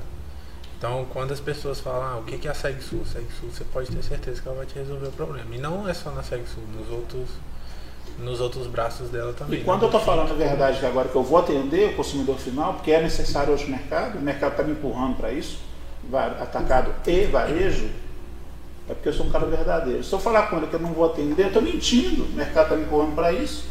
Então, quando as pessoas falam, ah, o que é a SegSul? SegSul, você pode ter certeza que ela vai te resolver o problema. E não é só na SegSul, nos outros, nos outros braços dela também. E quando eu estou falando a verdade que agora que eu vou atender o consumidor final, porque é necessário hoje o mercado, o mercado está me empurrando para isso, atacado e varejo, é porque eu sou um cara verdadeiro. Se eu falar com ele que eu não vou atender, eu estou mentindo, o mercado está me empurrando para isso.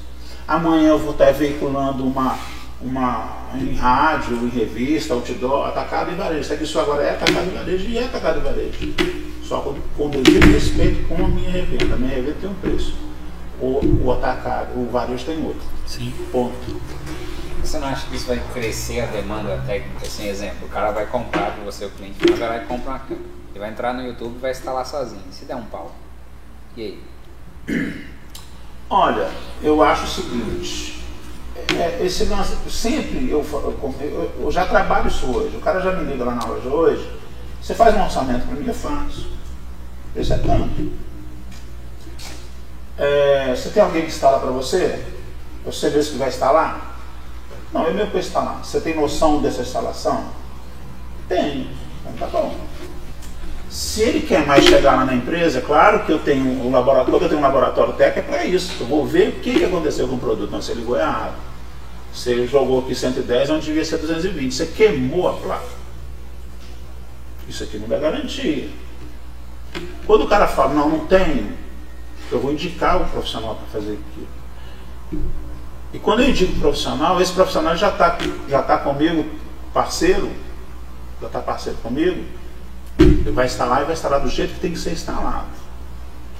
Amanhã eu vou estar veiculando uma, uma em rádio, em revista, outdoor, atacado e varejo. Isso aqui isso agora é atacado e varejo e é atacado e varejo. Só com, com devido respeito com a minha revenda. A minha revenda tem um preço. O, o atacado, o varejo tem outro. Sim. Ponto. Você não acha que isso vai crescer a demanda técnica? Assim, exemplo, o cara vai comprar com você, o cliente, mas vai lá e compra uma câmera. Ele vai entrar no YouTube e vai instalar sozinho. Se der um pau, E aí? Olha, eu acho o seguinte, é, esse lance, sempre eu, eu, eu- já trabalho isso hoje, o cara já me liga lá na loja hoje, você faz um orçamento para mim, eu faço. Isso é tanto. É, você tem alguém que instala para você? Você vê se vai instalar? Não, eu mesmo vou instalar. Você tem noção dessa instalação? Tenho. Então tá bom. Se ele quer mais chegar lá na empresa, é claro que eu tenho um laboratório, eu tenho um laboratório técnico é para isso. Eu vou ver o que, que aconteceu com o produto. Não, você ligou errado. Você jogou aqui 110 onde devia ser 220. Você queimou a placa. Isso aqui não dá garantia. Quando o cara fala, não, não tenho, eu vou indicar um profissional para fazer aquilo. E quando eu indico profissional, esse profissional já está já tá comigo, parceiro, já está parceiro comigo, ele vai instalar e vai instalar do jeito que tem que ser instalado.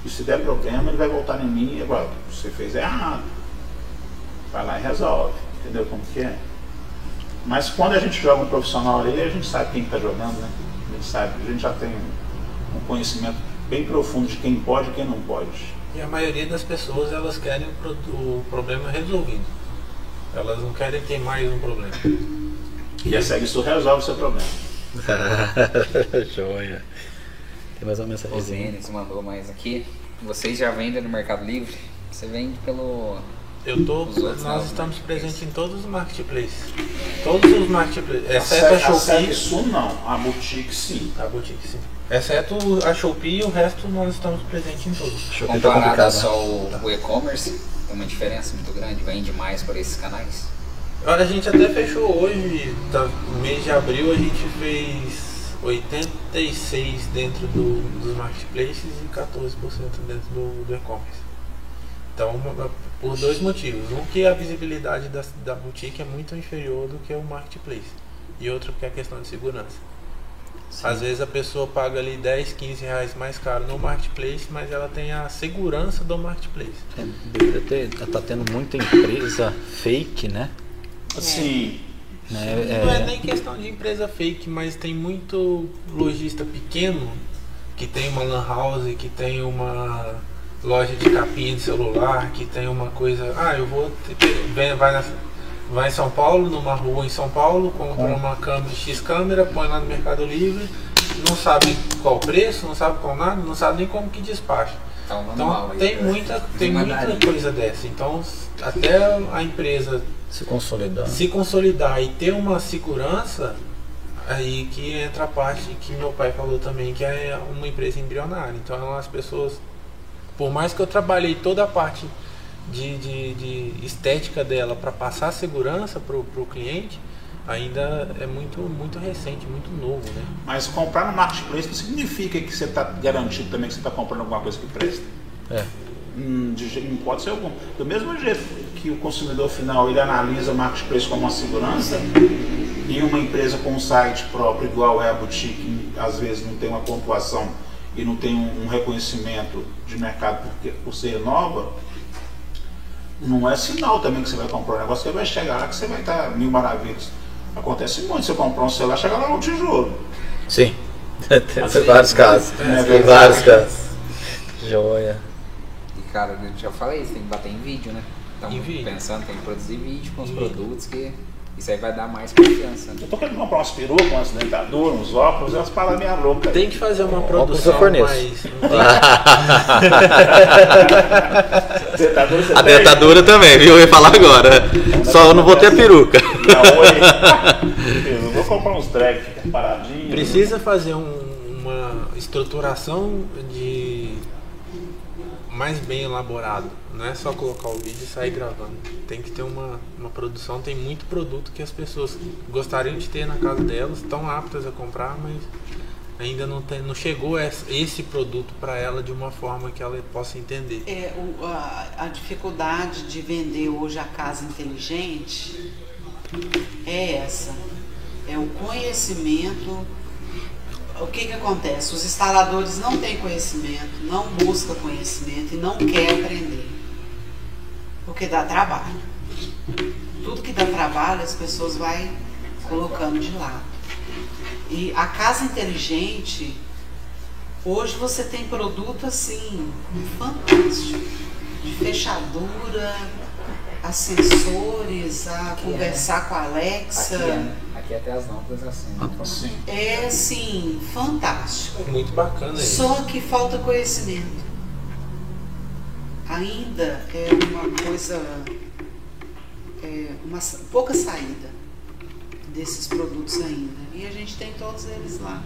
E se der problema, ele vai voltar em mim e agora, você fez errado. Vai lá e resolve. Entendeu como que é? Mas quando a gente joga um profissional ali, a gente sabe quem está jogando, né? A gente sabe, a gente já tem um, conhecimento bem profundo de quem pode e quem não pode. E a maioria das pessoas elas querem o pro- o problema resolvido. Elas não querem ter mais um problema. E a segue isso resolve o seu problema. <laughs> Joia. Tem mais uma O mensagenzinha. Zênis mandou mais aqui. Vocês já vendem no Mercado Livre? Você vende pelo. Eu tô, nós não, estamos presentes em todos os marketplaces. Todos os marketplaces, exceto a a Shopee. isso não, a boutique sim. A boutique, sim. Exceto a Shopee, o resto nós estamos presentes em todos. Tá Comparado complicado. só o, o e-commerce, tem uma diferença muito grande. Vende mais por esses canais? Olha, a gente até fechou hoje, tá, no mês de abril a gente fez 86 dentro do, dos marketplaces e 14% dentro do, do e-commerce. Então, por dois motivos. Um que a visibilidade da, da boutique é muito inferior do que o marketplace. E outro que é a questão de segurança. Às vezes a pessoa paga ali 10, 15 reais mais caro no marketplace, mas ela tem a segurança do marketplace. É, deveria ter, tá tendo muita empresa fake, né? Assim, Né, Não é é, nem questão de empresa fake, mas tem muito lojista pequeno que tem uma lan house, que tem uma loja de capinha de celular, que tem uma coisa. Ah, eu vou. ter- vai, na- vai em São Paulo, numa rua em São Paulo, compra uma câmera X câmera, põe lá no Mercado Livre, não sabe qual o preço, não sabe qual nada, não sabe nem como que despacha. Tá manual Então aí. tem muita, tem muita coisa dessa. Então até a empresa se consolidando. se consolidar e ter uma segurança, aí que entra a parte que meu pai falou também, que é uma empresa embrionária. Então as pessoas, por mais que eu trabalhei toda a parte de, de, de estética dela para passar segurança para o cliente, ainda é muito, muito recente, muito novo, né? mas comprar no marketplace não significa que você está garantido também que você está comprando alguma coisa que presta. É. Hum, de não pode ser algum. Do mesmo jeito que o consumidor final ele analisa o marketplace como uma segurança e uma empresa com um site próprio igual é a boutique, às vezes não tem uma pontuação e não tem um, um reconhecimento de mercado porque, por ser nova, não é sinal também que você vai comprar um negócio, você vai chegar lá que você vai estar mil maravilhas. Acontece muito, você comprar um celular, chega lá no tijolo. Sim. <laughs> Tem Assim, vários casos. é, Tem vários casos. Joia. E cara, eu já falei, você tem que bater em vídeo, né? Estamos pensando, tem que produzir vídeo com os vídeo. produtos que isso aí vai dar mais confiança. né? Eu tô querendo comprar umas perucas, umas dentaduras, uns óculos, umas paradas meio loucas. Tem que fazer uma produção mais. Dentadura, <laughs> A tem? dentadura também, viu? Eu ia falar agora. Só eu não vou ter a peruca. Não, <laughs> vou comprar uns drag fica paradinho. Precisa fazer um- uma estruturação de mais bem elaborado. Não é só colocar o vídeo e sair gravando. Tem que ter uma, uma produção. Tem muito produto que as pessoas gostariam de ter na casa delas, estão aptas a comprar, mas ainda não, tem, não chegou esse produto para ela de uma forma que ela possa entender. É, o- a, a dificuldade de vender hoje a casa inteligente é essa. É o conhecimento. O que, que acontece? Os instaladores não têm conhecimento, não buscam conhecimento e não querem aprender. Porque dá trabalho. Tudo que dá trabalho as pessoas vai colocando de lado. E a casa inteligente Hoje você tem produto assim, fantástico. De fechadura, a sensores, a Aqui conversar com a Alexa. Aqui, é, até as lâmpadas assim. né? Sim. É assim, fantástico. Muito bacana isso. Só que falta conhecimento. Ainda é uma coisa, é uma pouca saída desses produtos ainda. E a gente tem todos eles lá,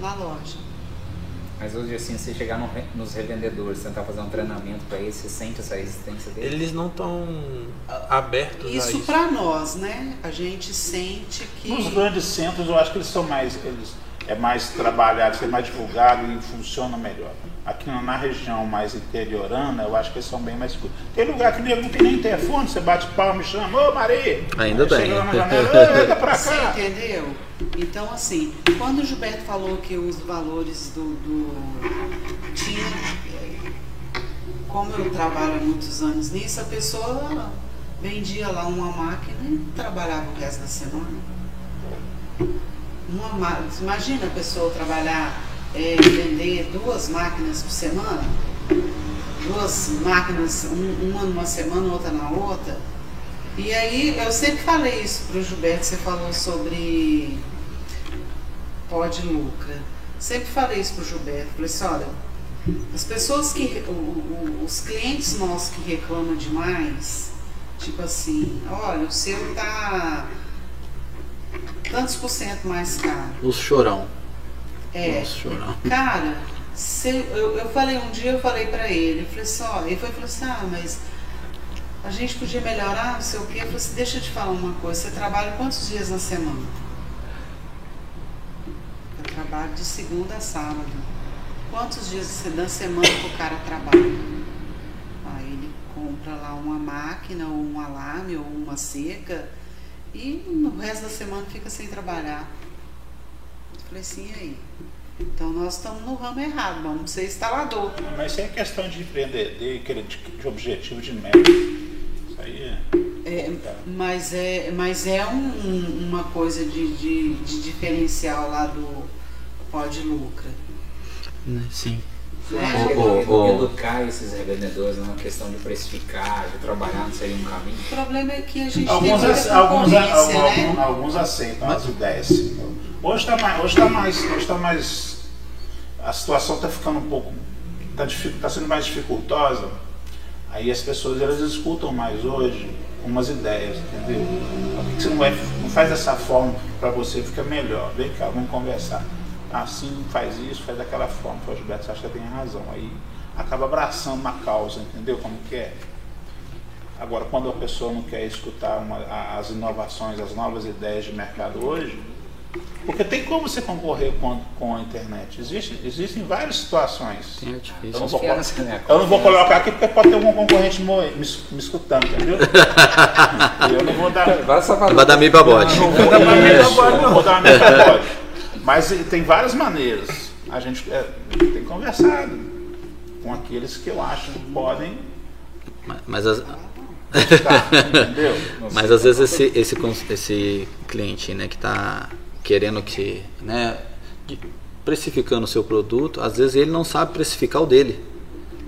na loja. Mas hoje assim, você chegar no nos revendedores, tentar fazer um treinamento para eles, você sente essa resistência deles? Eles não estão abertos a Isso isso. para nós, né? A gente sente Nos que grandes centros eu acho que eles são mais. Eles, é mais trabalhado, é mais divulgado e funciona melhor. Aqui na- região mais interiorana, eu acho que eles são bem mais. cu- Tem lugar que não tem nem telefone, você bate palma e chama, ô Maria! Ainda Aí bem. Chega lá na janela, "Ô, entra pra Você cá! entendeu? Então, assim, quando o Gilberto falou que os valores do. do tinha. Como eu trabalho há muitos anos nisso, a pessoa vendia lá uma máquina e trabalhava o resto da semana. Uma, ma- imagina a pessoa trabalhar, eh, vender duas máquinas por semana? Duas máquinas, um- uma numa semana, outra na outra. E aí, eu sempre falei isso pro Gilberto, você falou sobre pó de lucra. Sempre falei isso pro Gilberto, falei assim, olha, as pessoas que, o- o- os clientes nossos que reclamam demais, tipo assim, olha, o seu tá tantos por cento mais caro. Os chorão. É, Os chorão. <laughs> Cara, se- eu, eu falei um dia, eu falei pra ele, eu falei assim, ele foi e falou assim, ah, mas a gente podia melhorar, não sei o quê. Eu falei assim, deixa eu te falar uma coisa, você trabalha quantos dias na semana? Trabalho de segunda a sábado. Quantos dias da semana que o cara trabalha? Aí ele compra lá uma máquina, ou um alarme, ou uma seca, e no resto da semana fica sem trabalhar. Eu falei assim, e aí? Então nós estamos no ramo errado, vamos ser instalador. Mas isso é questão de empreender, de, de, de objetivo de meta. Isso aí é. É, mas é, mas é um- um- uma coisa de, de, de diferencial lá do pó de lucra. Né, Sim. É. ô, edu- ô. educar esses revendedores numa questão de precificar, de trabalhar, não seria um caminho? O problema é que a gente Alguns, tem alguns, concorrência, alguns, né? alguns aceitam as ideias. Hoje está mais, hoje tá mais, hoje tá mais. A situação está ficando um pouco. Está tá sendo mais dificultosa. Aí as pessoas elas escutam mais hoje umas ideias, entendeu? Por que você não, vai, não faz dessa forma para você fica melhor? Vem cá, vamos conversar. Assim, faz isso, faz daquela forma. Pô, Gilberto, você acha que tem razão. Aí acaba abraçando uma causa, entendeu como que é? Agora, quando a pessoa não quer escutar uma- as inovações, as novas ideias de mercado hoje, porque tem como você concorrer com, com a internet. Existe, existem várias situações. Tem Eu artifício. não, vou, né? eu não vou colocar aqui porque pode ter algum concorrente me, me escutando, entendeu? <laughs> eu não vou dar. Vai dar meio babode. Não não vou dar mesa pode. Mas tem várias maneiras. A gente eh, tem conversado com aqueles que eu acho que podem Mas, as- estar, <laughs> entendeu? mas às vezes esse, esse, esse cliente né, que está querendo que. Né, precificando o seu produto, às vezes ele não sabe precificar o dele.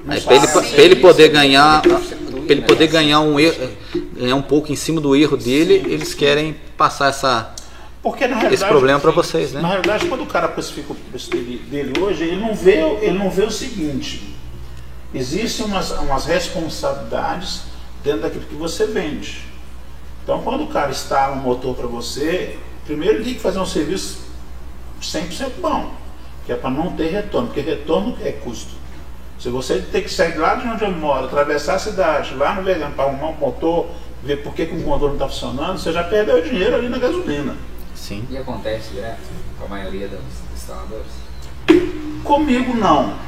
Aí, para ele, sabe. pra ele poder ganhar, pra prostitui, ele né? poder ganhar um erro, ganhar um pouco em cima do erro dele, eles querem passar essa Porque na realidade, esse problema para vocês, Na né? realidade, quando o cara precifica o preço dele, dele hoje, ele não, vê, ele não vê o seguinte: existem umas, umas responsabilidades dentro daquilo que você vende. Então, quando o cara instala um motor para você, primeiro ele tem que fazer um serviço 100% bom, que é para não ter retorno, porque retorno é custo. Se você tem que sair lá de onde eu moro, atravessar a cidade, lá no vegano, para arrumar um motor, ver por que, que o motor não está funcionando, você já perdeu dinheiro ali na gasolina. Sim. E acontece direto com a maioria dos instaladores? Comigo não.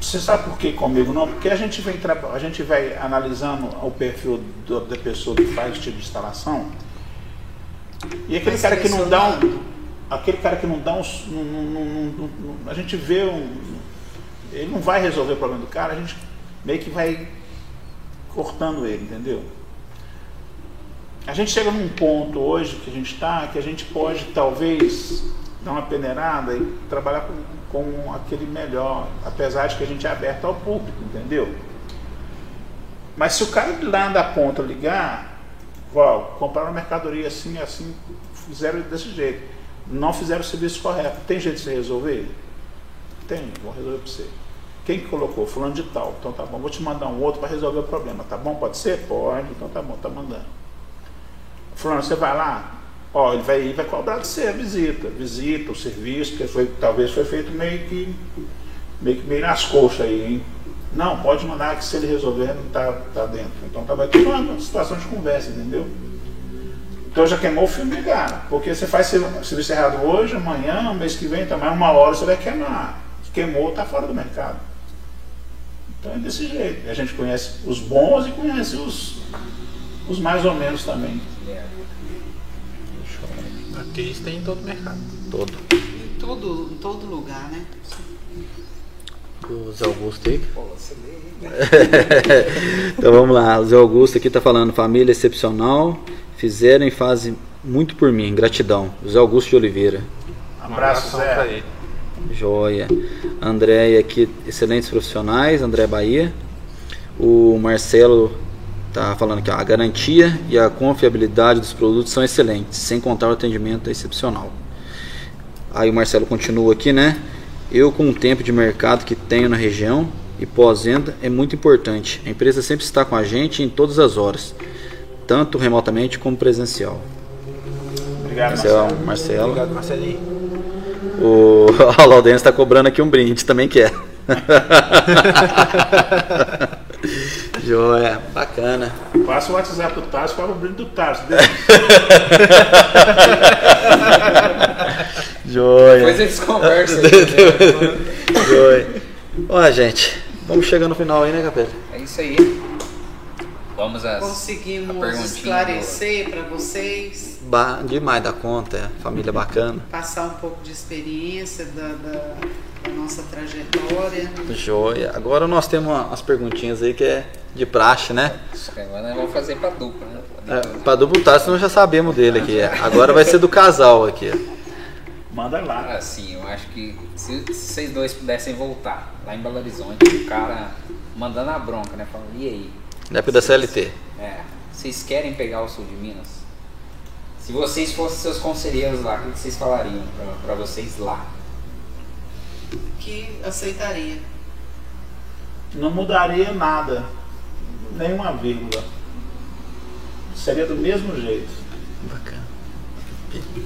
Você sabe por que comigo não? Porque a gente vem, a gente vai analisando o perfil do- da pessoa que faz o tipo de instalação. E aquele cara que não dá um, aquele cara que não dá um, não- não- não- não- não- a gente vê um, ele não vai resolver o problema do cara, a gente meio que vai cortando ele, entendeu? A gente chega num ponto hoje que a gente está, que a gente pode talvez dar uma peneirada e trabalhar com com aquele melhor, apesar de que a gente é aberto ao público, entendeu? Mas se o cara de lá da ponta ligar, Val, compraram mercadoria assim, assim, fizeram desse jeito. Não fizeram o serviço correto. Tem jeito de você resolver? Tem, vou resolver para você. Quem que colocou? Fulano de tal. Então tá bom, vou te mandar um outro para resolver o problema. Tá bom? Pode ser? Pode. Então tá bom, tá mandando. Fulano, você vai lá? Ó, ele vai, ele vai cobrar de você a visita. Visita, o serviço, porque foi, talvez foi feito meio que, meio que meio nas coxas aí, hein? Não, pode mandar que se ele resolver não tá, tá dentro. Então tá, vai ter uma situação de conversa, entendeu? Então já queimou o filme cara. Porque você faz serviço errado hoje, amanhã, mês que vem, também uma hora você vai queimar. Queimou, tá fora do mercado. Então é desse jeito. A gente conhece os bons e conhece os, os mais ou menos também. Aqui tem em todo mercado. Todo. Em todo, em todo lugar, né? O Zé Augusto aí. <laughs> Então vamos lá, o Zé Augusto aqui está falando, família excepcional, fizeram e fazem muito por mim, gratidão. José Augusto de Oliveira. Um Abraço, Zé. pra ele. Joia. André aqui, excelentes profissionais, André Bahia. O Marcelo tá falando ó, a garantia e a confiabilidade dos produtos são excelentes, sem contar o atendimento excepcional. Aí o Marcelo continua aqui, né? Eu com o tempo de mercado que tenho na região e pós-venda é muito importante. A empresa sempre está com a gente em todas as horas, tanto remotamente como presencial. Obrigado, é Marcelo. o Marcelo. Obrigado, Marcelinho. O <laughs> a Laudense está cobrando aqui um brinde, também quer. <laughs> <laughs> Joia, bacana. Passa o WhatsApp do Tarso, fala o brinde do Tarso. <laughs> <laughs> Joia. Depois eles conversam. aí, né? Joia. Ó, gente, vamos chegando no final aí, né, Capela? É isso aí. Vamos às. Conseguimos esclarecer para vocês, Ba demais da conta, é. família bacana. passar um pouco de experiência da, da- da nossa trajetória. Joia. Agora nós temos uma- umas perguntinhas aí que é de praxe, né? Agora nós vamos fazer pra dupla, né? É, pra dublutar, senão já sabemos dele aqui. é. Agora vai ser do casal aqui. Manda lá. Ah, sim, eu acho que se, se vocês dois pudessem voltar lá em Belo Horizonte, o cara mandando a bronca, né? Falando, e aí? Da época da CLT. É, vocês querem pegar o sul de Minas? Se vocês fossem seus conselheiros lá, o que que vocês falariam pra, pra vocês lá? que aceitaria. Não mudaria nada. Nenhuma vírgula. Seria do mesmo jeito. Bacana.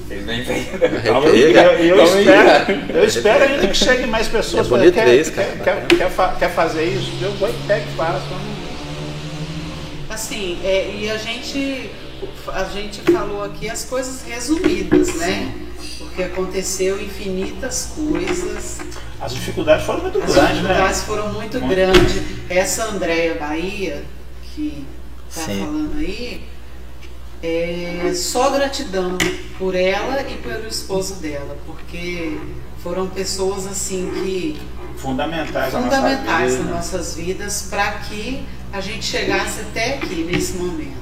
Vocês vêm bem. Eu, eu espero, eu espero ainda que chegue mais pessoas. É bonito quer, ver isso, quer, cara. quer, quer, quer fazer isso? Eu vou e pego e faço. Assim, é, e a gente, a gente falou aqui as coisas resumidas, né? Porque aconteceu infinitas coisas, As dificuldades foram muito as grandes, né? dificuldades foram muito Muito. grandes. Essa Andréia Bahia, que está falando aí, é só gratidão por ela e pelo esposo dela, porque foram pessoas assim que Fundamentais, fundamentais nossa nas nossas vidas para que a gente chegasse até aqui nesse momento.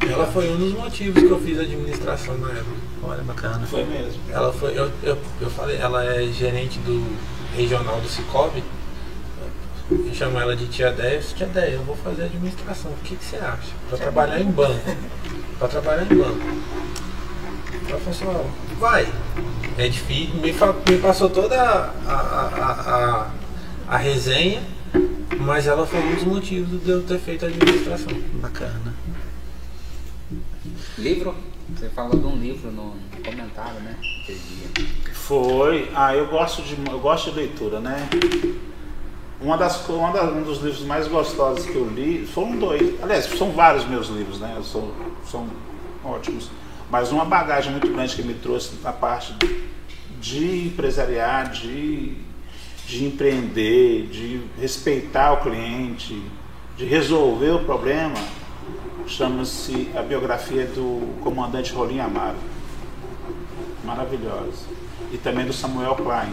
Ela foi um dos motivos que eu fiz administração na época. Olha, bacana. Foi mesmo. Ela foi, eu, eu, eu falei, ela é gerente do regional do Cicobi. Eu chamo ela de tia Déia. Eu disse, Tia Déia, eu vou fazer administração. O que, que você acha? Pra trabalhar em banco. Pra trabalhar em banco. Ela falou assim, vai. É difícil. Me, me passou toda a, a, a, a, a resenha, mas ela foi um dos motivos de eu ter feito a administração. Bacana. Livro? Você falou de um livro no comentário, né? Foi. Ah, eu gosto de, eu gosto de leitura, né? Uma das, uma da- um dos livros mais gostosos que eu li foram dois. Aliás, são vários meus livros, né? São, são ótimos. Mas uma bagagem muito grande que me trouxe na parte de empresariar, de, de empreender, de respeitar o cliente, de resolver o problema, chama-se a biografia do comandante Rolim Amaro maravilhosa. E também do Samuel Klein.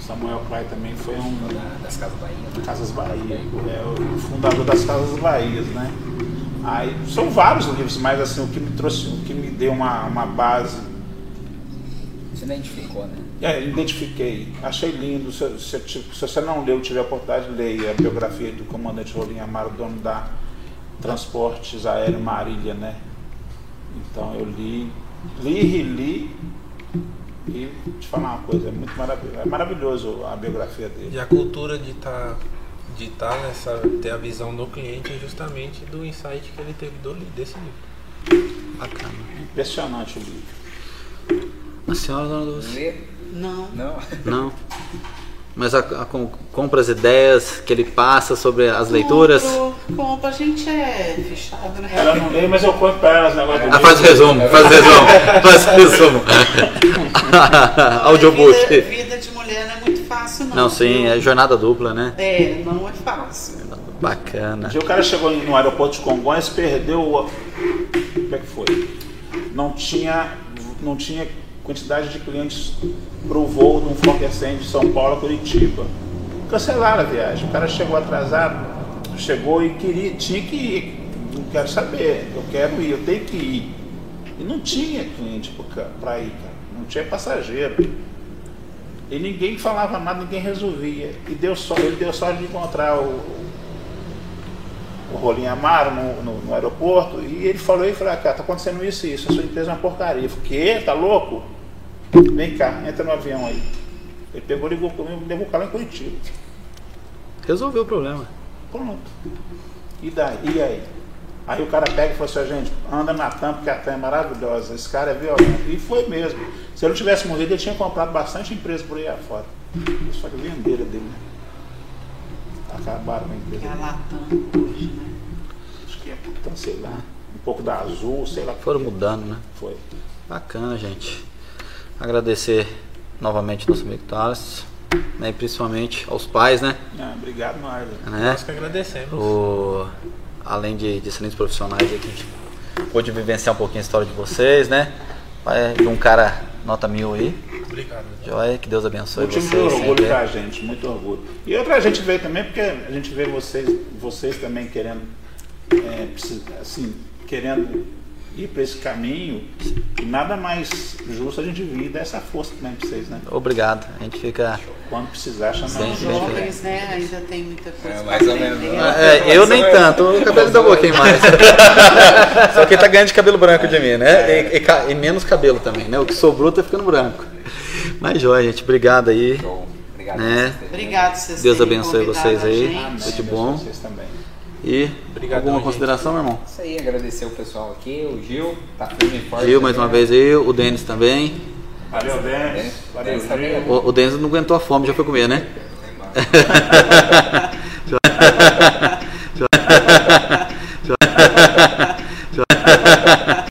Samuel Klein também foi um Da- das Casas Bahia. né? Casas Bahia, é o fundador das Casas Bahias, né? Aí, são vários livros, mas assim, o que me trouxe, o que me deu uma, uma base Você identificou, né? É, identifiquei, achei lindo. Se, se- se você não leu, tiver a oportunidade, leia a biografia do comandante Rolim Amaro, dono da Transportes Aéreo Marília, né? Então eu li, li, reli e te falar uma coisa, é muito maravilhoso, é maravilhoso a biografia dele. E a cultura de estar de tá nessa ter a visão do cliente é justamente do insight que ele teve do, desse livro. Bacana. Impressionante o livro. A senhora, dona? Lê? Não. Não. Não. Mas a, a, com- compra as ideias que ele passa sobre as leituras? Compro, compro. A gente é fechado, né? Ela não lê, mas eu conto pra ela os negócios do Ah, faz resumo, faz o resumo, faz o resumo. <laughs> <laughs> Audiobook. Vida, vida de mulher não é muito fácil, não. Não, sim, viu? é jornada dupla, né? É, não é fácil. Bacana. o cara chegou no aeroporto de Congonhas, perdeu o. Como é que foi? Não tinha, não tinha quantidade de clientes para o voo de um Fokker 100 de São Paulo a Curitiba. Cancelaram a viagem. O cara chegou atrasado, chegou e queria, tinha que ir. Não quero saber, eu quero ir, eu tenho que ir. E não tinha cliente para ir, cara. Não tinha passageiro. E ninguém falava nada, ninguém resolvia. E deu só, ele deu sorte de encontrar o, o Rolinho Amaro no, no- no aeroporto e ele falou, ele falou, ah, cara, tá acontecendo isso e isso, a sua empresa é uma porcaria. Eu falei, quê? Tá louco? Vem cá, entra no avião aí. Ele pegou, ligou comigo, levou o cara em Curitiba. Resolveu o problema. Pronto. E daí? E aí? Aí o cara pega e fala assim, "Ó, gente, anda na tampa, porque a tampa é maravilhosa, esse cara é violento. E foi mesmo. Se ele não tivesse morrido, ele tinha comprado bastante empresa por aí afora. Só que venderam dele, né? Acabaram com a empresa. É a. Latam hoje, né? Acho que é, então, sei lá, um pouco da Azul, sei lá. Foram mudando, né? Foi. Bacana, gente. Agradecer novamente nosso amigo Thales, né? E principalmente aos pais, né? Ah, obrigado, Marlon. né? Nós que agradecemos. O, além de, de excelentes profissionais aqui, a gente pôde vivenciar um pouquinho a história de vocês, né? Pai De um cara nota mil aí. Obrigado. Joia, que Deus abençoe de vocês. orgulho sempre. pra gente, muito orgulho. E outra gente veio também, porque a gente vê vocês, vocês também querendo, é, assim, querendo ir para esse caminho, e nada mais justo a gente vir e dar essa força também pra vocês, né? Obrigado. A gente fica. Quando precisar, chamar bem gente. jovens, né? Ainda tem muita coisa É, pra mais ou menos. É, eu nem tanto, o cabelo ainda um pouquinho mais. <laughs> Só que tá ganhando de cabelo branco de mim, né? E, e ca- e menos cabelo também, né? O que sobrou tá ficando branco. Mas joia, gente. Obrigado aí. Show. Obrigado. Né? Obrigado vocês Deus abençoe vocês aí. Tudo de bom. Vocês também. E Obrigadão, alguma gente. consideração, meu irmão? Isso aí, agradecer o pessoal aqui, o Gil, tá firme e forte. Gil, mais uma também, vez aí, o Denis também. Valeu, Denis. Valeu, Denis também. Gil. O, o Denis não aguentou a fome, já foi comer, né? né? <laughs> <laughs>